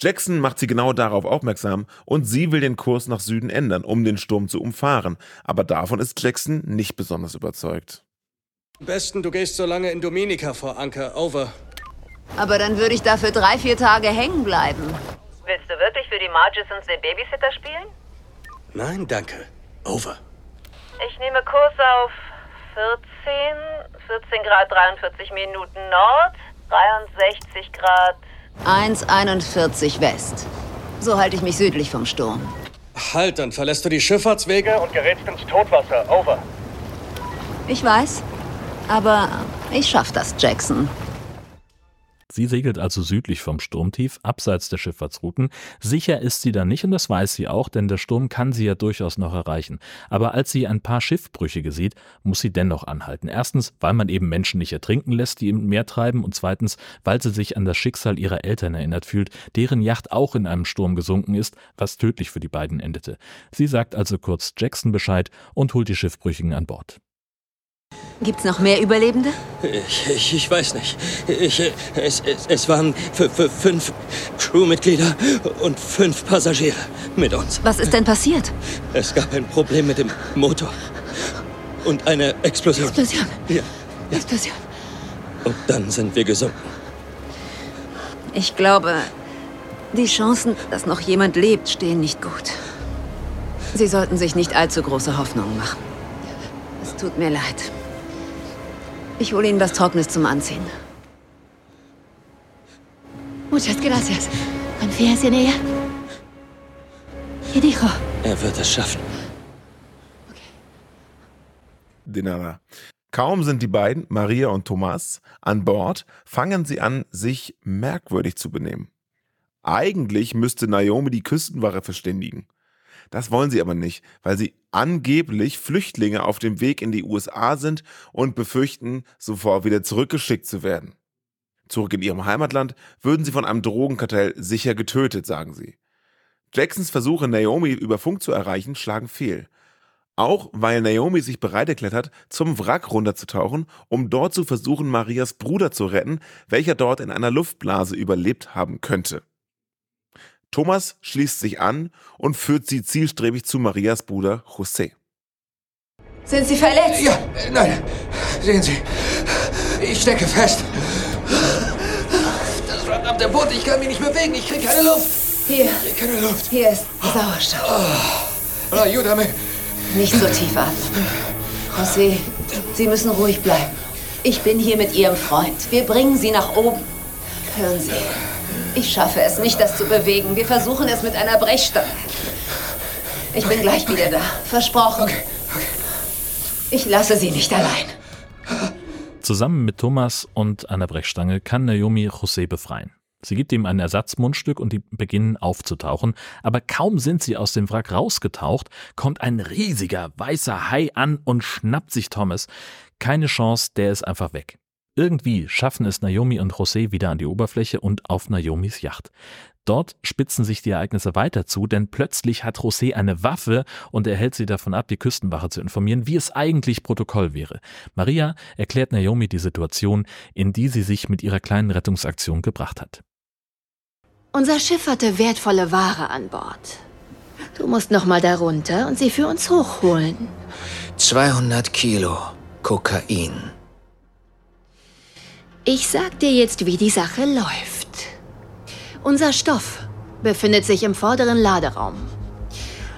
Jackson macht sie genau darauf aufmerksam und sie will den Kurs nach Süden ändern, um den Sturm zu umfahren, aber davon ist Jackson nicht besonders überzeugt. Am besten, du gehst so lange in Dominica vor Anker. Over. Aber dann würde ich dafür drei, vier Tage hängen bleiben. Willst du wirklich für die Margisons den Babysitter spielen? Nein, danke. Over. Ich nehme Kurs auf 14, 14 Grad 43 Minuten Nord, 63 Grad. 1,41 West. So halte ich mich südlich vom Sturm. Halt, dann verlässt du die Schifffahrtswege und gerätst ins Totwasser. Over. Ich weiß. Aber ich schaff das, Jackson. Sie segelt also südlich vom Sturmtief, abseits der Schifffahrtsrouten. Sicher ist sie da nicht und das weiß sie auch, denn der Sturm kann sie ja durchaus noch erreichen. Aber als sie ein paar Schiffbrüchige sieht, muss sie dennoch anhalten. Erstens, weil man eben Menschen nicht ertrinken lässt, die im Meer treiben und zweitens, weil sie sich an das Schicksal ihrer Eltern erinnert fühlt, deren Yacht auch in einem Sturm gesunken ist, was tödlich für die beiden endete. Sie sagt also kurz Jackson Bescheid und holt die Schiffbrüchigen an Bord. Gibt's noch mehr Überlebende? Ich, ich, ich weiß nicht. Ich, es, es, es waren fünf Crewmitglieder und fünf Passagiere mit uns. Was ist denn passiert? Es gab ein Problem mit dem Motor. Und eine Explosion. Explosion. Ja. ja. Explosion. Und dann sind wir gesunken. Ich glaube, die Chancen, dass noch jemand lebt, stehen nicht gut. Sie sollten sich nicht allzu große Hoffnungen machen. Es tut mir leid. Ich hole Ihnen was Trockenes zum Anziehen. Muchas gracias. Confías en ella? ¿Qué dijo? Er wird es schaffen. De nada. Kaum sind die beiden, Maria und Thomas, an Bord, fangen sie an, sich merkwürdig zu benehmen. Eigentlich müsste Naomi die Küstenwache verständigen. Das wollen sie aber nicht, weil sie angeblich Flüchtlinge auf dem Weg in die USA sind und befürchten, sofort wieder zurückgeschickt zu werden. Zurück in ihrem Heimatland würden sie von einem Drogenkartell sicher getötet, sagen sie. Jacksons Versuche, Naomi über Funk zu erreichen, schlagen fehl. Auch weil Naomi sich bereit erklärt hat, zum Wrack runterzutauchen, um dort zu versuchen, Marias Bruder zu retten, welcher dort in einer Luftblase überlebt haben könnte. Thomas schließt sich an und führt sie zielstrebig zu Marias Bruder José. Sind Sie verletzt? Ja, nein. Sehen Sie, ich stecke fest. Das verdammte Boot, ich kann mich nicht bewegen, ich kriege keine Luft. Hier. Ich kriege keine Luft. Hier ist Sauerstoff. Oh, ayúdame. Nicht so tief atmen. José, Sie müssen ruhig bleiben. Ich bin hier mit Ihrem Freund. Wir bringen Sie nach oben. Hören Sie, ich schaffe es nicht, das zu bewegen. Wir versuchen es mit einer Brechstange. Ich bin gleich wieder da. Versprochen. Okay, okay. Ich lasse Sie nicht allein. Zusammen mit Thomas und einer Brechstange kann Naomi José befreien. Sie gibt ihm ein Ersatzmundstück und die beginnen aufzutauchen, aber kaum sind sie aus dem Wrack rausgetaucht, kommt ein riesiger weißer Hai an und schnappt sich Thomas. Keine Chance, der ist einfach weg. Irgendwie schaffen es Naomi und José wieder an die Oberfläche und auf Naomis Yacht. Dort spitzen sich die Ereignisse weiter zu, denn plötzlich hat José eine Waffe und er hält sie davon ab, die Küstenwache zu informieren, wie es eigentlich Protokoll wäre. Maria erklärt Naomi die Situation, in die sie sich mit ihrer kleinen Rettungsaktion gebracht hat. Unser Schiff hatte wertvolle Ware an Bord. Du musst noch mal darunter und sie für uns hochholen. 200 Kilo Kokain. Ich sag dir jetzt, wie die Sache läuft. Unser Stoff befindet sich im vorderen Laderaum.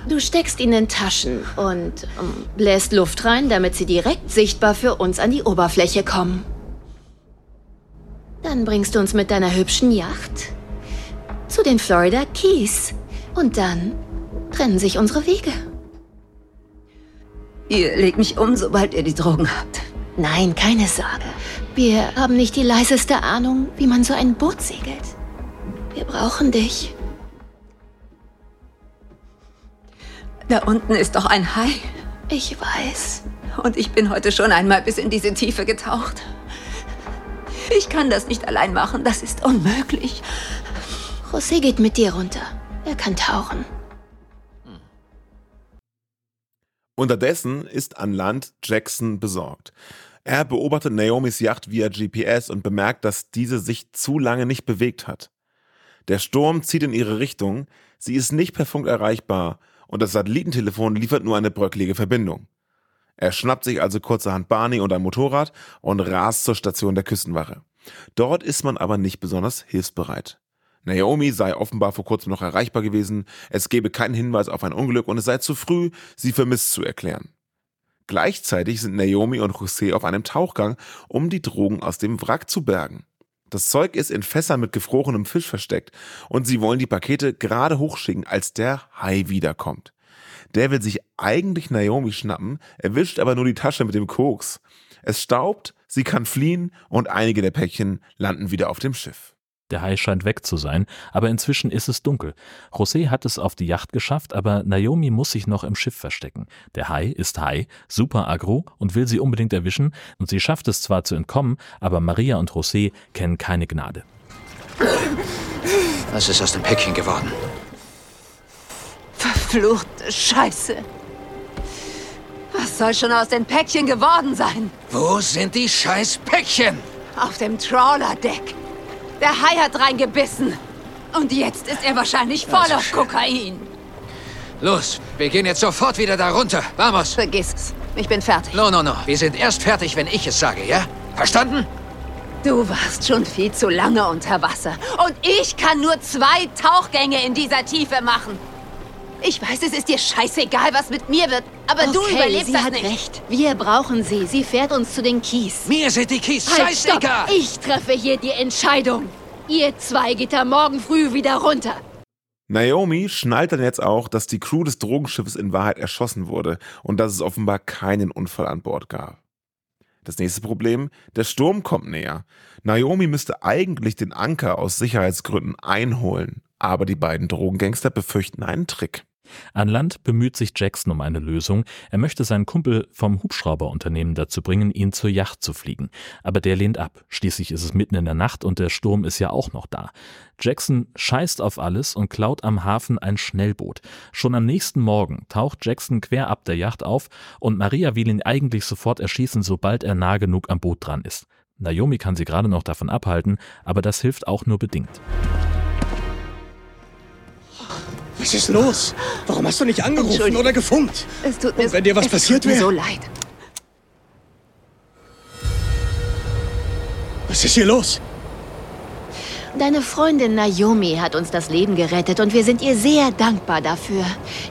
Du steckst ihn in Taschen und ähm, bläst Luft rein, damit sie direkt sichtbar für uns an die Oberfläche kommen. Dann bringst du uns mit deiner hübschen Yacht zu den Florida Keys. Und dann trennen sich unsere Wege. Ihr legt mich um, sobald ihr die Drogen habt. Nein, keine Sorge. Wir haben nicht die leiseste Ahnung, wie man so ein Boot segelt. Wir brauchen dich. Da unten ist doch ein Hai. Ich weiß. Und ich bin heute schon einmal bis in diese Tiefe getaucht. Ich kann das nicht allein machen, das ist unmöglich. José geht mit dir runter. Er kann tauchen. Unterdessen ist an Land Jackson besorgt. Er beobachtet Naomis Yacht via GPS und bemerkt, dass diese sich zu lange nicht bewegt hat. Der Sturm zieht in ihre Richtung, sie ist nicht per Funk erreichbar und das Satellitentelefon liefert nur eine bröcklige Verbindung. Er schnappt sich also kurzerhand Barney und ein Motorrad und rast zur Station der Küstenwache. Dort ist man aber nicht besonders hilfsbereit. Naomi sei offenbar vor kurzem noch erreichbar gewesen, es gebe keinen Hinweis auf ein Unglück und es sei zu früh, sie vermisst zu erklären. Gleichzeitig sind Naomi und José auf einem Tauchgang, um die Drogen aus dem Wrack zu bergen. Das Zeug ist in Fässern mit gefrorenem Fisch versteckt und sie wollen die Pakete gerade hochschicken, als der Hai wiederkommt. Der will sich eigentlich Naomi schnappen, erwischt aber nur die Tasche mit dem Koks. Es staubt, sie kann fliehen und einige der Päckchen landen wieder auf dem Schiff. Der Hai scheint weg zu sein, aber inzwischen ist es dunkel. José hat es auf die Yacht geschafft, aber Naomi muss sich noch im Schiff verstecken. Der Hai ist Hai, super aggro und will sie unbedingt erwischen und sie schafft es zwar zu entkommen, aber Maria und José kennen keine Gnade. Was ist aus dem Päckchen geworden? Verfluchte Scheiße. Was soll schon aus den Päckchen geworden sein? Wo sind die scheiß Päckchen? Auf dem Trawler-Deck. Der Hai hat reingebissen. Und jetzt ist er wahrscheinlich voll Also auf schön. Kokain. Los, wir gehen jetzt sofort wieder da runter. Vamos. Vergiss es. Ich bin fertig. No, no, no. Wir sind erst fertig, wenn ich es sage, ja? Verstanden? Du warst schon viel zu lange unter Wasser. Und ich kann nur zwei Tauchgänge in dieser Tiefe machen. Ich weiß, es ist dir scheißegal, was mit mir wird. Aber du Okay, überlebst sie das hat nicht. recht. Wir brauchen sie. Sie fährt uns zu den Kies. Mir sind die Kies Halt, stopp. scheißegal. Ich treffe hier die Entscheidung. Ihr zwei geht da morgen früh wieder runter. Naomi schnallt dann jetzt auch, dass die Crew des Drogenschiffes in Wahrheit erschossen wurde und dass es offenbar keinen Unfall an Bord gab. Das nächste Problem, der Sturm kommt näher. Naomi müsste eigentlich den Anker aus Sicherheitsgründen einholen, aber die beiden Drogengangster befürchten einen Trick. An Land bemüht sich Jackson um eine Lösung. Er möchte seinen Kumpel vom Hubschrauberunternehmen dazu bringen, ihn zur Yacht zu fliegen. Aber der lehnt ab. Schließlich ist es mitten in der Nacht und der Sturm ist ja auch noch da. Jackson scheißt auf alles und klaut am Hafen ein Schnellboot. Schon am nächsten Morgen taucht Jackson quer ab der Yacht auf und Maria will ihn eigentlich sofort erschießen, sobald er nah genug am Boot dran ist. Naomi kann sie gerade noch davon abhalten, aber das hilft auch nur bedingt. Was ist los? Warum hast du nicht angerufen oder gefunkt? Es tut mir Und wenn dir was es passiert tut mir wäre? so leid. Was ist hier los? Deine Freundin Naomi hat uns das Leben gerettet und wir sind ihr sehr dankbar dafür.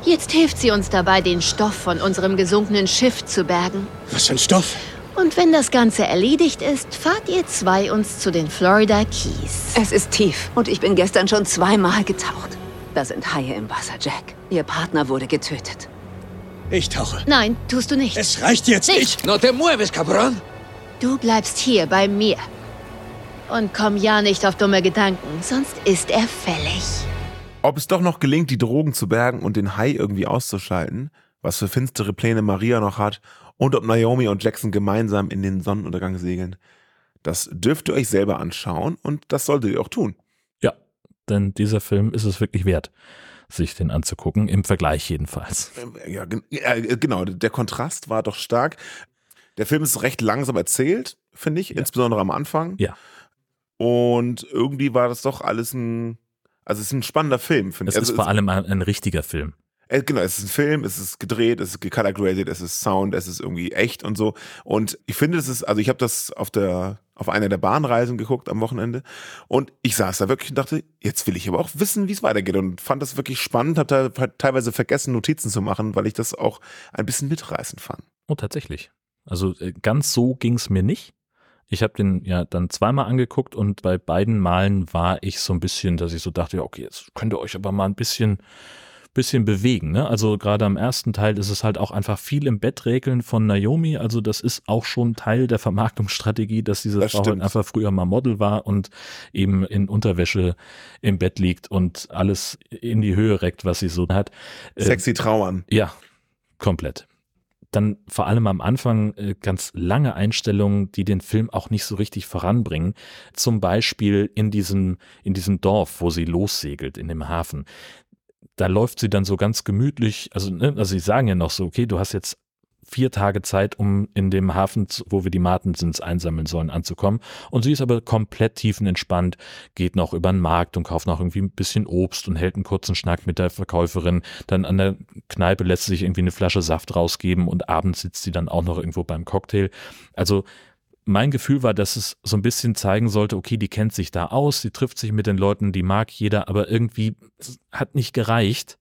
Jetzt hilft sie uns dabei, den Stoff von unserem gesunkenen Schiff zu bergen. Was für ein Stoff? Und wenn das Ganze erledigt ist, fahrt ihr zwei uns zu den Florida Keys. Es ist tief und ich bin gestern schon zweimal getaucht. Da sind Haie im Wasser, Jack. Ihr Partner wurde getötet. Ich tauche. Nein, tust du nicht. Es reicht jetzt. Ich. No te mueves, cabrón. Du bleibst hier bei mir. Und komm ja nicht auf dumme Gedanken, sonst ist er fällig. Ob es doch noch gelingt, die Drogen zu bergen und den Hai irgendwie auszuschalten, was für finstere Pläne Maria noch hat und ob Naomi und Jackson gemeinsam in den Sonnenuntergang segeln, das dürft ihr euch selber anschauen und das solltet ihr auch tun. Ja, denn dieser Film ist es wirklich wert, sich den anzugucken, im Vergleich jedenfalls. Ja, gen- äh, genau, der Kontrast war doch stark. Der Film ist recht langsam erzählt, finde ich, insbesondere am Anfang. Ja. Und irgendwie war das doch alles ein, also es ist ein spannender Film, finde Es ich. ist Also vor allem ein, ein richtiger Film. Äh, Genau, es ist ein Film, es ist gedreht, es ist gecolor graded, es ist Sound, es ist irgendwie echt und so. Und ich finde, das ist, also ich habe das auf der, auf einer der Bahnreisen geguckt am Wochenende und ich saß da wirklich und dachte, jetzt will ich aber auch wissen, wie es weitergeht und fand das wirklich spannend, habe da teilweise vergessen, Notizen zu machen, weil ich das auch ein bisschen mitreißend fand. Oh, tatsächlich. Also äh, ganz so ging es mir nicht. Ich habe den ja dann zweimal angeguckt und bei beiden Malen war ich so ein bisschen, dass ich so dachte, ja, okay, jetzt könnt ihr euch aber mal ein bisschen bisschen bewegen. Ne? Also gerade am ersten Teil ist es halt auch einfach viel im Bett regeln von Naomi. Also das ist auch schon Teil der Vermarktungsstrategie, dass diese Das Frau halt einfach früher mal Model war und eben in Unterwäsche im Bett liegt und alles in die Höhe reckt, was sie so hat. Äh, Sexy Trauern. ja, komplett. Dann vor allem am Anfang äh, ganz lange Einstellungen, die den Film auch nicht so richtig voranbringen. Zum Beispiel in diesem, in diesem Dorf, wo sie lossegelt, in dem Hafen. Da läuft sie dann so ganz gemütlich, also, ne, also sie sagen ja noch so, okay, du hast jetzt vier Tage Zeit, um in dem Hafen, wo wir die Martensins einsammeln sollen, anzukommen. Und sie ist aber komplett tiefenentspannt, geht noch über den Markt und kauft noch irgendwie ein bisschen Obst und hält einen kurzen Schnack mit der Verkäuferin. Dann an der Kneipe lässt sie sich irgendwie eine Flasche Saft rausgeben und abends sitzt sie dann auch noch irgendwo beim Cocktail. Also mein Gefühl war, dass es so ein bisschen zeigen sollte, okay, die kennt sich da aus, sie trifft sich mit den Leuten, die mag jeder, aber irgendwie hat nicht gereicht,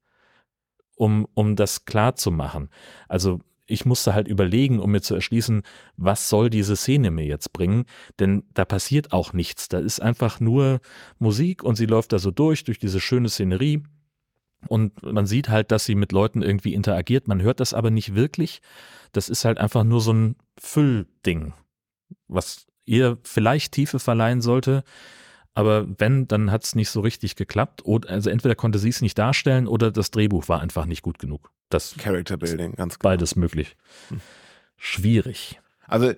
um, um das klar zu machen. Also ich musste halt überlegen, um mir zu erschließen, was soll diese Szene mir jetzt bringen, denn da passiert auch nichts. Da ist einfach nur Musik und sie läuft da so durch, durch diese schöne Szenerie. Und man sieht halt, dass sie mit Leuten irgendwie interagiert. Man hört das aber nicht wirklich. Das ist halt einfach nur so ein Füllding, was ihr vielleicht Tiefe verleihen sollte. Aber wenn, dann hat es nicht so richtig geklappt. Oder, also entweder konnte sie es nicht darstellen oder das Drehbuch war einfach nicht gut genug. Das Character Building, ganz ist beides möglich. Schwierig. Also äh,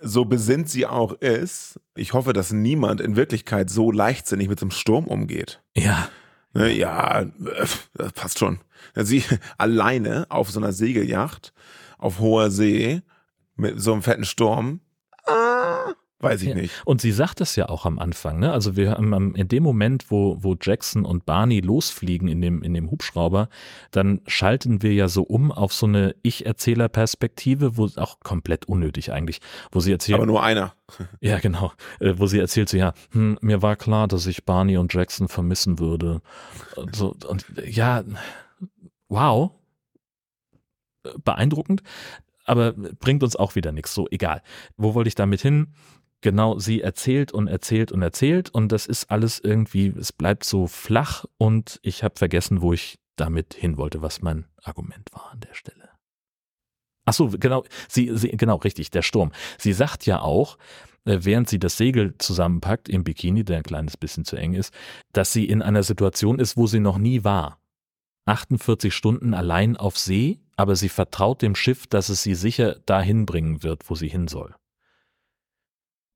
so besinnt sie auch ist, ich hoffe, dass niemand in Wirklichkeit so leichtsinnig mit so einem Sturm umgeht. Ja. Ne, ja, äh, das passt schon. Sie alleine auf so einer Segelyacht auf hoher See mit so einem fetten Sturm, ah, weiß ich Ja. nicht. Und sie sagt das ja auch am Anfang, ne? Also wir haben in dem Moment, wo, wo Jackson und Barney losfliegen in dem, in dem Hubschrauber, dann schalten wir ja so um auf so eine Ich-Erzähler-Perspektive, wo auch komplett unnötig eigentlich, wo sie erzählt. Aber nur einer. Ja, genau. Äh, wo sie erzählt so, ja, hm, mir war klar, dass ich Barney und Jackson vermissen würde. Und, so, und ja, wow. Beeindruckend, aber bringt uns auch wieder nichts. So, egal. Wo wollte ich damit hin? Genau, sie erzählt und erzählt und erzählt und das ist alles irgendwie, es bleibt so flach und ich habe vergessen, wo ich damit hin wollte, was mein Argument war an der Stelle. Ach so, genau, sie, sie, genau, richtig, der Sturm. Sie sagt ja auch, äh, während sie das Segel zusammenpackt im Bikini, der ein kleines bisschen zu eng ist, dass sie in einer Situation ist, wo sie noch nie war. 48 Stunden allein auf See, aber sie vertraut dem Schiff, dass es sie sicher dahin bringen wird, wo sie hin soll.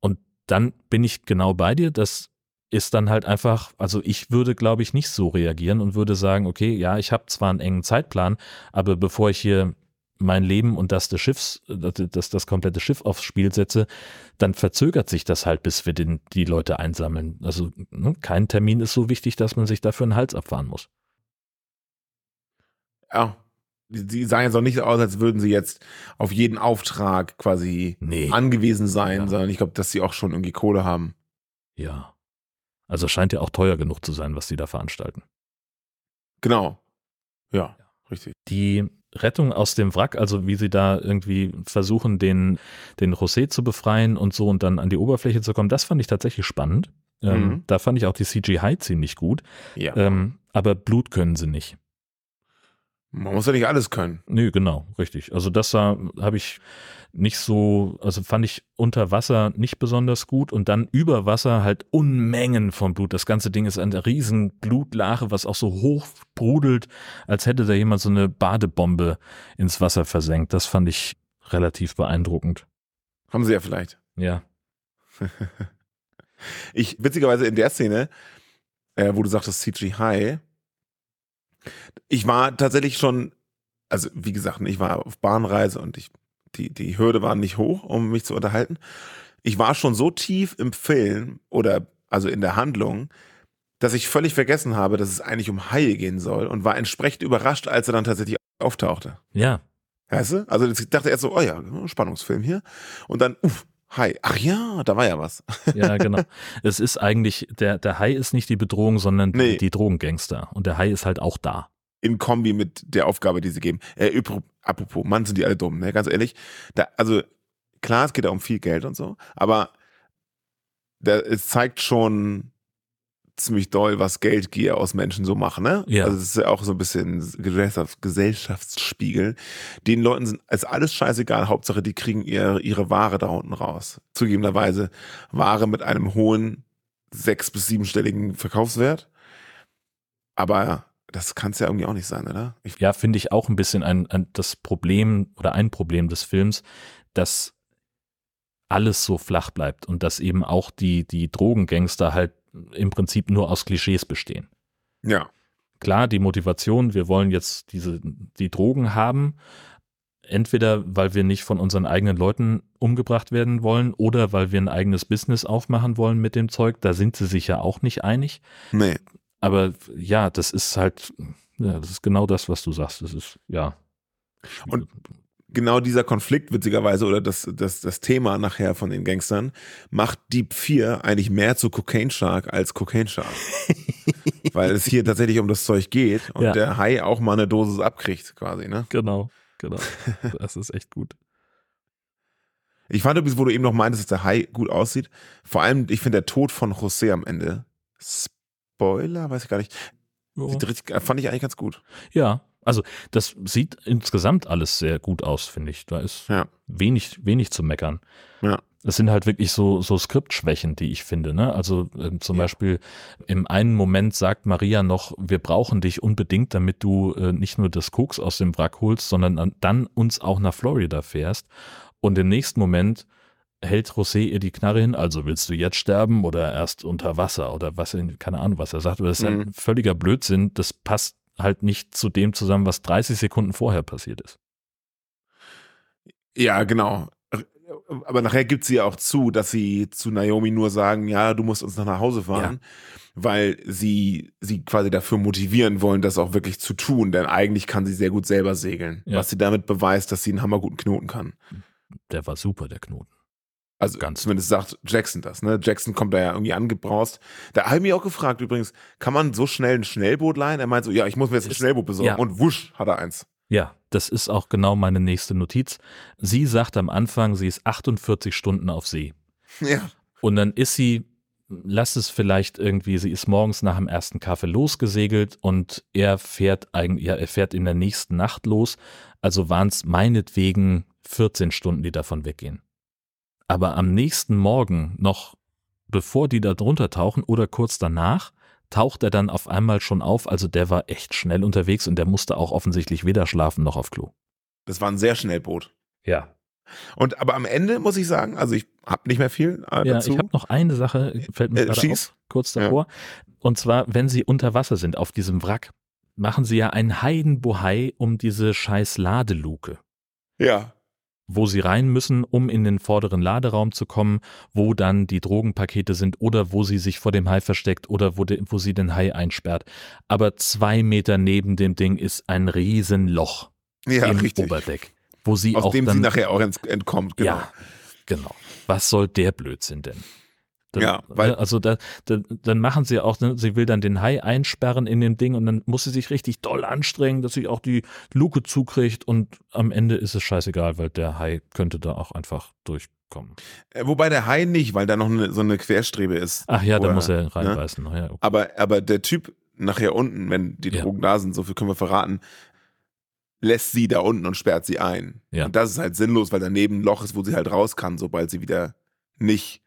Und dann bin ich genau bei dir, das ist dann halt einfach, also ich würde, glaube ich, nicht so reagieren und würde sagen, okay, ja, ich habe zwar einen engen Zeitplan, aber bevor ich hier mein Leben und das des Schiffs, das, das komplette Schiff aufs Spiel setze, dann verzögert sich das halt, bis wir den, die Leute einsammeln. Also ne, kein Termin ist so wichtig, dass man sich dafür einen Hals abfahren muss. Ja. Die sagen jetzt auch nicht aus, als würden sie jetzt auf jeden Auftrag quasi Nee. angewiesen sein, Ja. sondern ich glaube, dass sie auch schon irgendwie Kohle haben. Ja. Also scheint ja auch teuer genug zu sein, was sie da veranstalten. Genau. Ja, richtig. Die Rettung aus dem Wrack, also wie sie da irgendwie versuchen, den, den José zu befreien und so und dann an die Oberfläche zu kommen, das fand ich tatsächlich spannend. Ähm, Mhm. Da fand ich auch die CGI ziemlich gut. Ja. Ähm, aber Blut können sie nicht. Man muss ja nicht alles können. Nö, genau, richtig. Also das habe ich nicht so, also fand ich unter Wasser nicht besonders gut und dann über Wasser halt Unmengen von Blut. Das ganze Ding ist eine riesen Blutlache, was auch so hoch brodelt, als hätte da jemand so eine Badebombe ins Wasser versenkt. Das fand ich relativ beeindruckend. Haben sie ja vielleicht. Ja. Ich, witzigerweise in der Szene, äh, wo du sagtest CG High, ich war tatsächlich schon, also wie gesagt, ich war auf Bahnreise und ich, die, die Hürde war nicht hoch, um mich zu unterhalten. Ich war schon so tief im Film oder also in der Handlung, dass ich völlig vergessen habe, dass es eigentlich um Haie gehen soll und war entsprechend überrascht, als er dann tatsächlich auftauchte. Ja. Weißt du? Also ich dachte erst so, oh ja, Spannungsfilm hier. Und dann, uff, Hai. Ach ja, da war ja was. Ja, genau. es ist eigentlich, der, der Hai ist nicht die Bedrohung, sondern Nee. die, die Drogengangster. Und der Hai ist halt auch da. in Kombi mit der Aufgabe, die sie geben. Äh, apropos, Mann, sind die alle dumm, ne? Ganz ehrlich. Da, also, klar, es geht ja um viel Geld und so, aber der, es zeigt schon ziemlich doll, was Geldgier aus Menschen so machen, ne? Ja. Also es ist ja auch so ein bisschen Gesellschafts Gesellschaftsspiegel. Den Leuten sind ist alles scheißegal, Hauptsache die kriegen ihre, ihre Ware da unten raus. Zugegebenerweise Ware mit einem hohen sechs- bis siebenstelligen Verkaufswert. Aber das kann es ja irgendwie auch nicht sein, oder? Ich, Ja, finde ich auch ein bisschen ein, ein, das Problem oder ein Problem des Films, dass alles so flach bleibt und dass eben auch die, die Drogengangster halt im Prinzip nur aus Klischees bestehen. ja. Klar, die Motivation, wir wollen jetzt diese, die Drogen haben, entweder weil wir nicht von unseren eigenen Leuten umgebracht werden wollen oder weil wir ein eigenes Business aufmachen wollen mit dem Zeug, da sind sie sich ja auch nicht einig. Nee. Aber ja, das ist halt, ja, das ist genau das, was du sagst. Das ist, ja. Und genau dieser Konflikt, witzigerweise, oder das, das, das Thema nachher von den Gangstern, macht Deep 4 eigentlich mehr zu Cocaine Shark als Cocaine Shark. Weil es hier tatsächlich um das Zeug geht und Ja. der Hai auch mal eine Dosis abkriegt, quasi, ne? Genau, genau. Das ist echt gut. Ich fand übrigens, wo du eben noch meintest, dass der Hai gut aussieht. Vor allem, ich finde der Tod von José am Ende. Spoiler, weiß ich gar nicht. Richtig, fand ich eigentlich ganz gut. Ja, also das sieht insgesamt alles sehr gut aus, finde ich. Da ist Ja. wenig, wenig zu meckern. Ja. Es sind halt wirklich so, so Skriptschwächen, die ich finde. Ne? Also ähm, zum Beispiel im einen Moment sagt Maria noch, wir brauchen dich unbedingt, damit du äh, nicht nur das Koks aus dem Wrack holst, sondern an- dann uns auch nach Florida fährst. Und im nächsten Moment hält José ihr die Knarre hin, also willst du jetzt sterben oder erst unter Wasser oder was, keine Ahnung, was er sagt. Aber das ist Mhm. ein völliger Blödsinn. Das passt halt nicht zu dem zusammen, was 30 Sekunden vorher passiert ist. Ja, genau. Aber nachher gibt sie ja auch zu, dass sie zu Naomi nur sagen, ja, du musst uns noch nach Hause fahren, weil sie sie quasi dafür motivieren wollen, das auch wirklich zu tun, denn eigentlich kann sie sehr gut selber segeln, Ja. was sie damit beweist, dass sie einen hammerguten Knoten kann. Der war super, der Knoten. Also zumindest sagt Jackson das, ne? Jackson kommt da ja irgendwie angebraust. Da habe ich mich auch gefragt übrigens, kann man so schnell ein Schnellboot leihen? Er meint so, ja, ich muss mir jetzt ein Schnellboot besorgen. ja. Und wusch, hat er eins. Ja, das ist auch genau meine nächste Notiz. Sie sagt am Anfang, sie ist 48 Stunden auf See. Ja. Und dann ist sie, lass es vielleicht irgendwie, sie ist morgens nach dem ersten Kaffee losgesegelt und er fährt eigentlich, ja, er fährt in der nächsten Nacht los. Also waren es meinetwegen 14 Stunden, die davon weggehen. Aber am nächsten Morgen, noch bevor die da drunter tauchen oder kurz danach, taucht er dann auf einmal schon auf. Also der war echt schnell unterwegs und der musste auch offensichtlich weder schlafen noch auf Klo. Das war ein sehr Schnellboot. Ja. Und aber am Ende muss ich sagen, also ich habe nicht mehr viel äh, Ja, dazu. ich habe noch eine Sache, fällt mir Äh, gerade auf, kurz davor. Und zwar, wenn sie unter Wasser sind auf diesem Wrack, machen sie ja einen Heidenbohai um diese scheiß Ladeluke. Ja. Wo sie rein müssen, um in den vorderen Laderaum zu kommen, wo dann die Drogenpakete sind oder wo sie sich vor dem Hai versteckt oder wo, de, wo sie den Hai einsperrt. Aber zwei Meter neben dem Ding ist ein Riesenloch Ja, im richtig. Oberdeck, wo sie aus auch dem dann, sie nachher auch entkommt, genau. Ja, genau. Was soll der Blödsinn denn? Dann, Ja, weil- also da, da, dann machen sie auch, ne, sie will dann den Hai einsperren in dem Ding und dann muss sie sich richtig doll anstrengen, dass sie auch die Luke zukriegt und am Ende ist es scheißegal, weil der Hai könnte da auch einfach durchkommen. Äh, Wobei der Hai nicht, weil da noch eine, so eine Querstrebe ist. Ach ja, da muss er reinbeißen. Ja, okay. Aber, aber der Typ nachher unten, wenn die Ja. Drogen da sind, so viel können wir verraten, lässt sie da unten und sperrt sie ein. Ja. Und das ist halt sinnlos, weil daneben ein Loch ist, wo sie halt raus kann, sobald sie wieder nicht.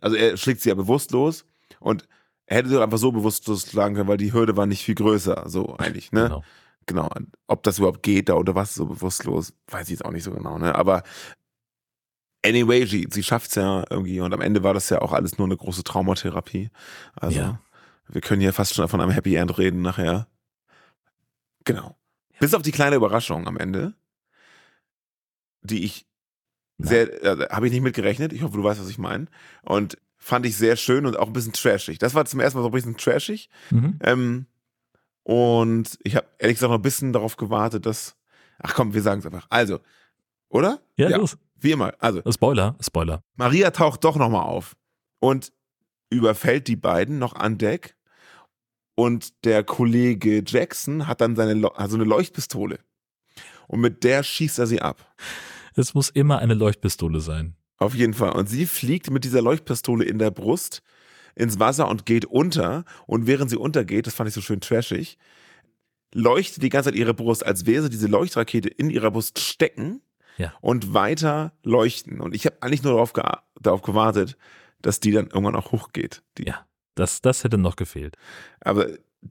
Also er schlägt sie ja bewusstlos und er hätte sie einfach so bewusstlos schlagen können, weil die Hürde war nicht viel größer, so eigentlich, ne? Genau. Genau. Ob das überhaupt geht da oder was, so bewusstlos, weiß ich jetzt auch nicht so genau, ne? Aber anyway, sie, sie schafft's ja irgendwie und am Ende war das ja auch alles nur eine große Traumatherapie. Also Ja. wir können hier fast schon von einem Happy End reden nachher. Genau. Bis auf die kleine Überraschung am Ende, die ich sehr, äh, habe ich nicht mitgerechnet. Ich hoffe, du weißt, was ich meine. Und fand ich sehr schön und auch ein bisschen trashig. Das war zum ersten Mal so ein bisschen trashig. Mhm. Ähm, und ich habe ehrlich gesagt noch ein bisschen darauf gewartet, dass. Ach komm, wir sagen es einfach. Also, oder? Ja, los. Wie immer. Also, Spoiler, Spoiler. Maria taucht doch nochmal auf und überfällt die beiden noch an Deck. Und der Kollege Jackson hat dann seine Lo- also eine Leuchtpistole. Und mit der schießt er sie ab. Es muss immer eine Leuchtpistole sein. Auf jeden Fall. Und sie fliegt mit dieser Leuchtpistole in der Brust ins Wasser und geht unter. Und während sie untergeht, das fand ich so schön trashig, leuchtet die ganze Zeit ihre Brust, als wäre sie diese Leuchtrakete in ihrer Brust stecken Ja. und weiter leuchten. Und ich habe eigentlich nur darauf, darauf gewartet, dass die dann irgendwann auch hochgeht. Die. Ja, das, das hätte noch gefehlt. Aber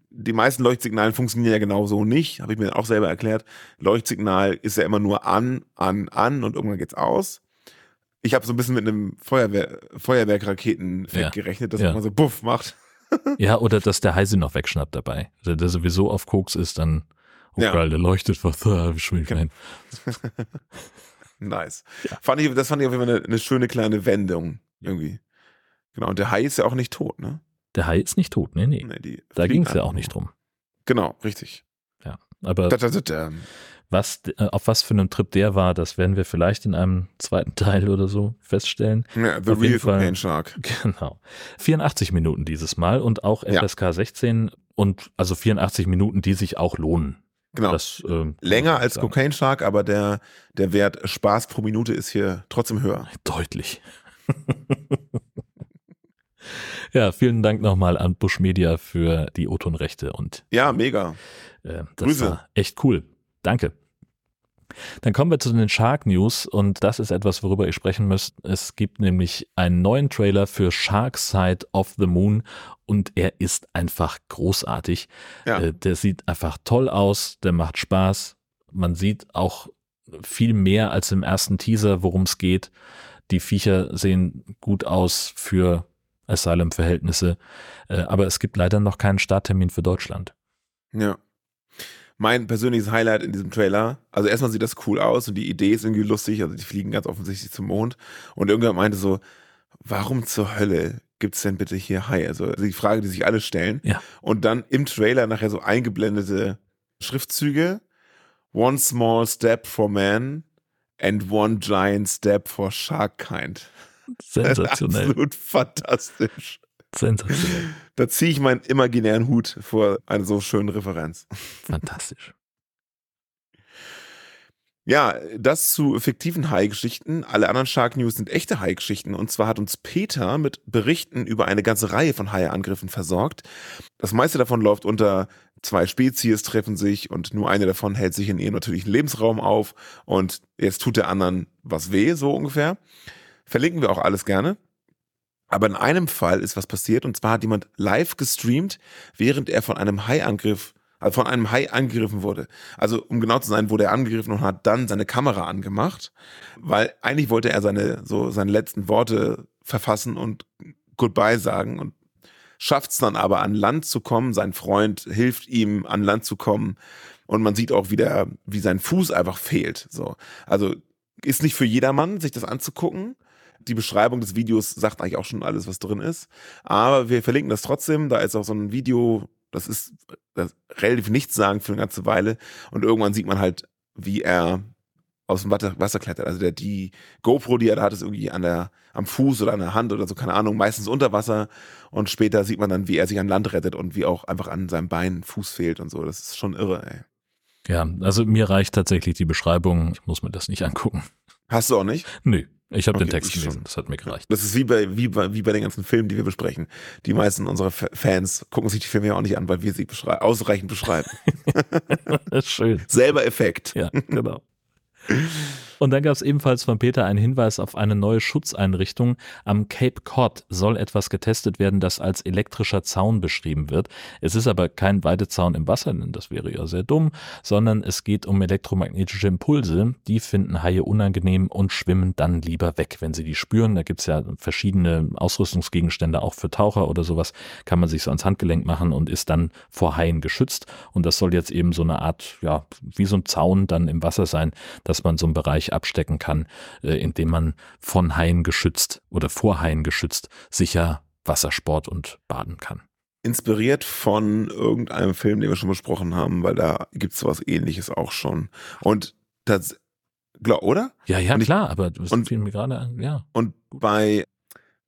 die meisten Leuchtsignale funktionieren ja genau so nicht, habe ich mir auch selber erklärt. Leuchtsignal ist ja immer nur an, an, an und irgendwann geht's aus. Ich habe so ein bisschen mit einem Feuerwehr, Feuerwerkraketen-Effekt Ja. gerechnet, dass Ja. man so Buff macht. Ja, oder dass der Heise noch wegschnappt dabei. Der, der sowieso auf Koks ist, dann, oh Ja. geil, der leuchtet was, da ich wieder rein. Nice. Fand ich, das fand ich auf jeden Fall eine, eine schöne kleine Wendung irgendwie. Genau, und der Hai ist ja auch nicht tot, ne? Der Hai ist nicht tot, nee, nee. Nee, da ging es ja auch nicht drum. Genau, richtig. Ja, aber Da, da, da, was, äh, auf was für einem Trip der war, das werden wir vielleicht in einem zweiten Teil oder so feststellen. Ja, the Auf real cocaine shark. Genau. 84 Minuten dieses Mal und auch Ja. FSK 16 und also 84 Minuten, die sich auch lohnen. Genau. Das, ähm, Länger als sagen. Cocaine Shark, aber der, der Wert Spaß pro Minute ist hier trotzdem höher. Deutlich. ja, vielen Dank nochmal an Bush Media für die O-Ton-Rechte und Ja, mega. äh, das Grüße. war echt cool. Danke. Dann kommen wir zu den Shark News und das ist etwas, worüber ihr sprechen müsst. Es gibt nämlich einen neuen Trailer für Shark Side of the Moon und er ist einfach großartig. Ja. Äh, der sieht einfach toll aus, der macht Spaß. Man sieht auch viel mehr als im ersten Teaser, worum es geht. Die Viecher sehen gut aus für Asylum-Verhältnisse, äh, aber es gibt leider noch keinen Starttermin für Deutschland. Ja. Mein persönliches Highlight in diesem Trailer, also erstmal sieht das cool aus und die Idee ist irgendwie lustig, also die fliegen ganz offensichtlich zum Mond und irgendjemand meinte so, warum zur Hölle gibt's denn bitte hier Hai? Also die Frage, die sich alle stellen. Ja. Und dann im Trailer nachher so eingeblendete Schriftzüge. One small step for man and one giant step for shark kind. Sensationell. Absolut fantastisch. Sensationell. Da ziehe ich meinen imaginären Hut vor einer so schönen Referenz. Fantastisch. Ja, das zu fiktiven Hai-Geschichten. Alle anderen Shark News sind echte Hai-Geschichten. Und zwar hat uns Peter mit Berichten über eine ganze Reihe von Hai-Angriffen versorgt. Das meiste davon läuft unter zwei Spezies treffen sich und nur eine davon hält sich in ihrem natürlichen Lebensraum auf und jetzt tut der anderen was weh, so ungefähr. Verlinken wir auch alles gerne. Aber in einem Fall ist was passiert und zwar hat jemand live gestreamt, während er von einem Hai-Angriff, also von einem Hai angegriffen wurde. Also um genau zu sein, wurde er angegriffen und hat dann seine Kamera angemacht, weil eigentlich wollte er seine so seine letzten Worte verfassen und Goodbye sagen und schafft es dann aber an Land zu kommen. Sein Freund hilft ihm an Land zu kommen und man sieht auch wieder, wie sein Fuß einfach fehlt. So, also ist nicht für jedermann, sich das anzugucken. Die Beschreibung des Videos sagt eigentlich auch schon alles, was drin ist. Aber wir verlinken das trotzdem. Da ist auch so ein Video, das ist, das relativ nichts sagen für eine ganze Weile. Und irgendwann sieht man halt, wie er aus dem Wasser, Wasser klettert. Also der, die GoPro, die er da hat, ist irgendwie an der, am Fuß oder an der Hand oder so, keine Ahnung, meistens unter Wasser. Und später sieht man dann, wie er sich an Land rettet und wie auch einfach an seinem Bein Fuß fehlt und so. Das ist schon irre, ey. Ja, also mir reicht tatsächlich die Beschreibung. Ich muss mir das nicht angucken. Hast du auch nicht? Nö, ich habe Okay, den Text gelesen. schon. Das hat mir gereicht. Das ist wie bei, wie, bei, wie bei den ganzen Filmen, die wir besprechen. Die meisten unserer Fans gucken sich die Filme ja auch nicht an, weil wir sie beschrei ausreichend beschreiben. Schön. Selber Effekt. Ja, genau. Und dann gab es ebenfalls von Peter einen Hinweis auf eine neue Schutzeinrichtung. Am Cape Cod soll etwas getestet werden, das als elektrischer Zaun beschrieben wird. Es ist aber kein Weidezaun im Wasser, denn das wäre ja sehr dumm, sondern es geht um elektromagnetische Impulse. Die finden Haie unangenehm und schwimmen dann lieber weg, wenn sie die spüren. Da gibt's ja verschiedene Ausrüstungsgegenstände, auch für Taucher oder sowas, kann man sich so ans Handgelenk machen und ist dann vor Haien geschützt. Und das soll jetzt eben so eine Art, ja, wie so ein Zaun dann im Wasser sein, dass man so einen Bereich abstecken kann, äh, indem man von Haien geschützt oder vor Haien geschützt sicher Wassersport und baden kann. Inspiriert von irgendeinem Film, den wir schon besprochen haben, weil da gibt's sowas ähnliches auch schon. Und das, oder? Ja, ja, ich- klar, aber das und- fiel mir gerade an, ja. Und bei,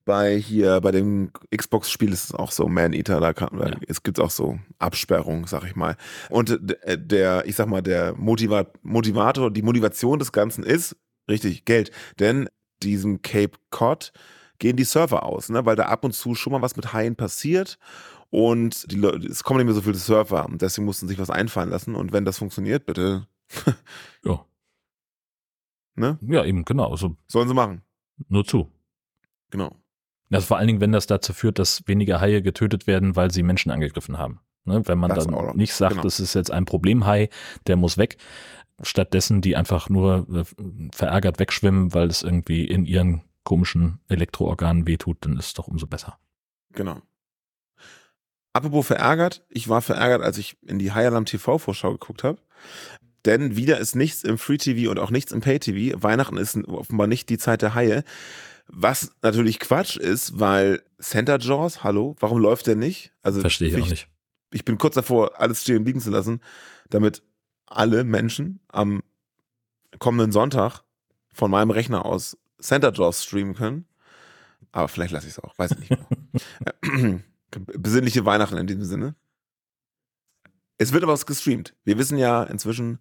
bei hier, bei dem Xbox-Spiel ist es auch so, Man-Eater, da kann, da, es gibt auch so Absperrungen, sag ich mal. Und d- der, ich sag mal, der Motiva Motivator, die Motivation des Ganzen ist, richtig, Geld. Denn diesem Cape Cod gehen die Surfer aus, ne? weil da ab und zu schon mal was mit Haien passiert und die Leute, es kommen nicht mehr so viele Surfer und deswegen mussten sich was einfallen lassen und wenn das funktioniert, bitte. ja. Ne? Ja, eben, genau. Also Sollen sie machen. Nur zu. Genau. Also vor allen Dingen, wenn das dazu führt, dass weniger Haie getötet werden, weil sie Menschen angegriffen haben. Ne? Wenn man Das dann nicht sagt, Genau. das ist jetzt ein Problemhai, der muss weg, stattdessen die einfach nur äh, verärgert wegschwimmen, weil es irgendwie in ihren komischen Elektroorganen wehtut, dann ist es doch umso besser. Genau. Apropos verärgert, ich war verärgert, als ich in die High TV-Vorschau geguckt habe. Denn wieder ist nichts im Free TV und auch nichts im Pay TV. Weihnachten ist offenbar nicht die Zeit der Haie. Was natürlich Quatsch ist, weil Santa Jaws, hallo, warum läuft der nicht? Also Verstehe ich auch nicht. Ich bin kurz davor, alles stehen und liegen zu lassen, damit alle Menschen am kommenden Sonntag von meinem Rechner aus Santa Jaws streamen können. Aber vielleicht lasse ich es auch, weiß ich nicht mehr. Besinnliche Weihnachten in diesem Sinne. Es wird aber was gestreamt. Wir wissen ja inzwischen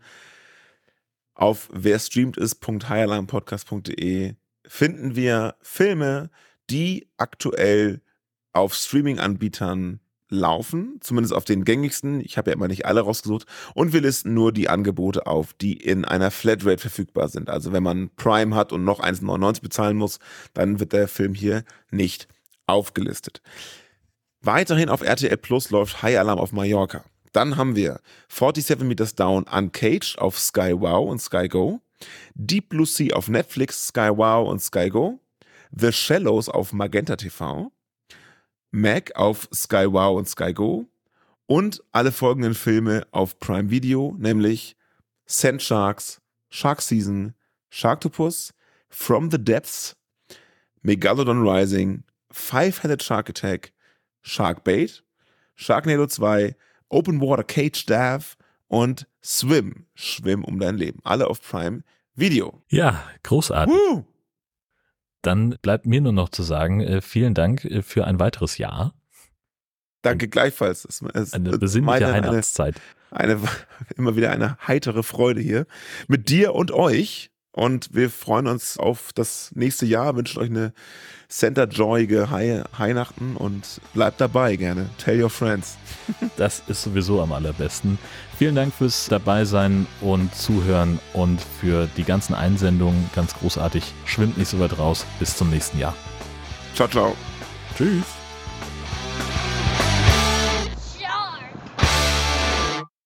auf wer streamt ist.highalarmpodcast.de finden wir Filme, die aktuell auf Streaming-Anbietern laufen, zumindest auf den gängigsten. Ich habe ja immer nicht alle rausgesucht. Und wir listen nur die Angebote auf, die in einer Flatrate verfügbar sind. Also wenn man Prime hat und noch 1,99 bezahlen muss, dann wird der Film hier nicht aufgelistet. Weiterhin auf RTL Plus läuft High Alarm auf Mallorca. Dann haben wir 47 Meters Down Uncaged auf Sky Wow und Sky Go. Deep Blue Sea auf Netflix, Sky Wow und Sky Go. The Shallows auf Magenta TV. Mac auf Sky Wow und Sky Go. Und alle folgenden Filme auf Prime Video, nämlich Sand Sharks, Shark Season, Sharktopus, From the Depths, Megalodon Rising, Five-Headed Shark Attack, Shark Bait, Sharknado 2, Open Water Cage Dive und Swim, Schwimm um dein Leben. Alle auf Prime Video. Ja, großartig. Woo! Dann bleibt mir nur noch zu sagen, äh, vielen Dank äh, für ein weiteres Jahr. Danke gleichfalls. Es, es, Eine besinnliche meine- Weihnachtszeit. Eine, eine, immer wieder eine heitere Freude hier mit dir und euch. Und wir freuen uns auf das nächste Jahr, wünschen euch eine Center-joyige Weihnachten und bleibt dabei gerne. Tell your friends. Das ist sowieso am allerbesten. Vielen Dank fürs dabei sein und zuhören und für die ganzen Einsendungen. Ganz großartig. Schwimmt nicht so weit raus. Bis zum nächsten Jahr. Ciao, ciao. Tschüss.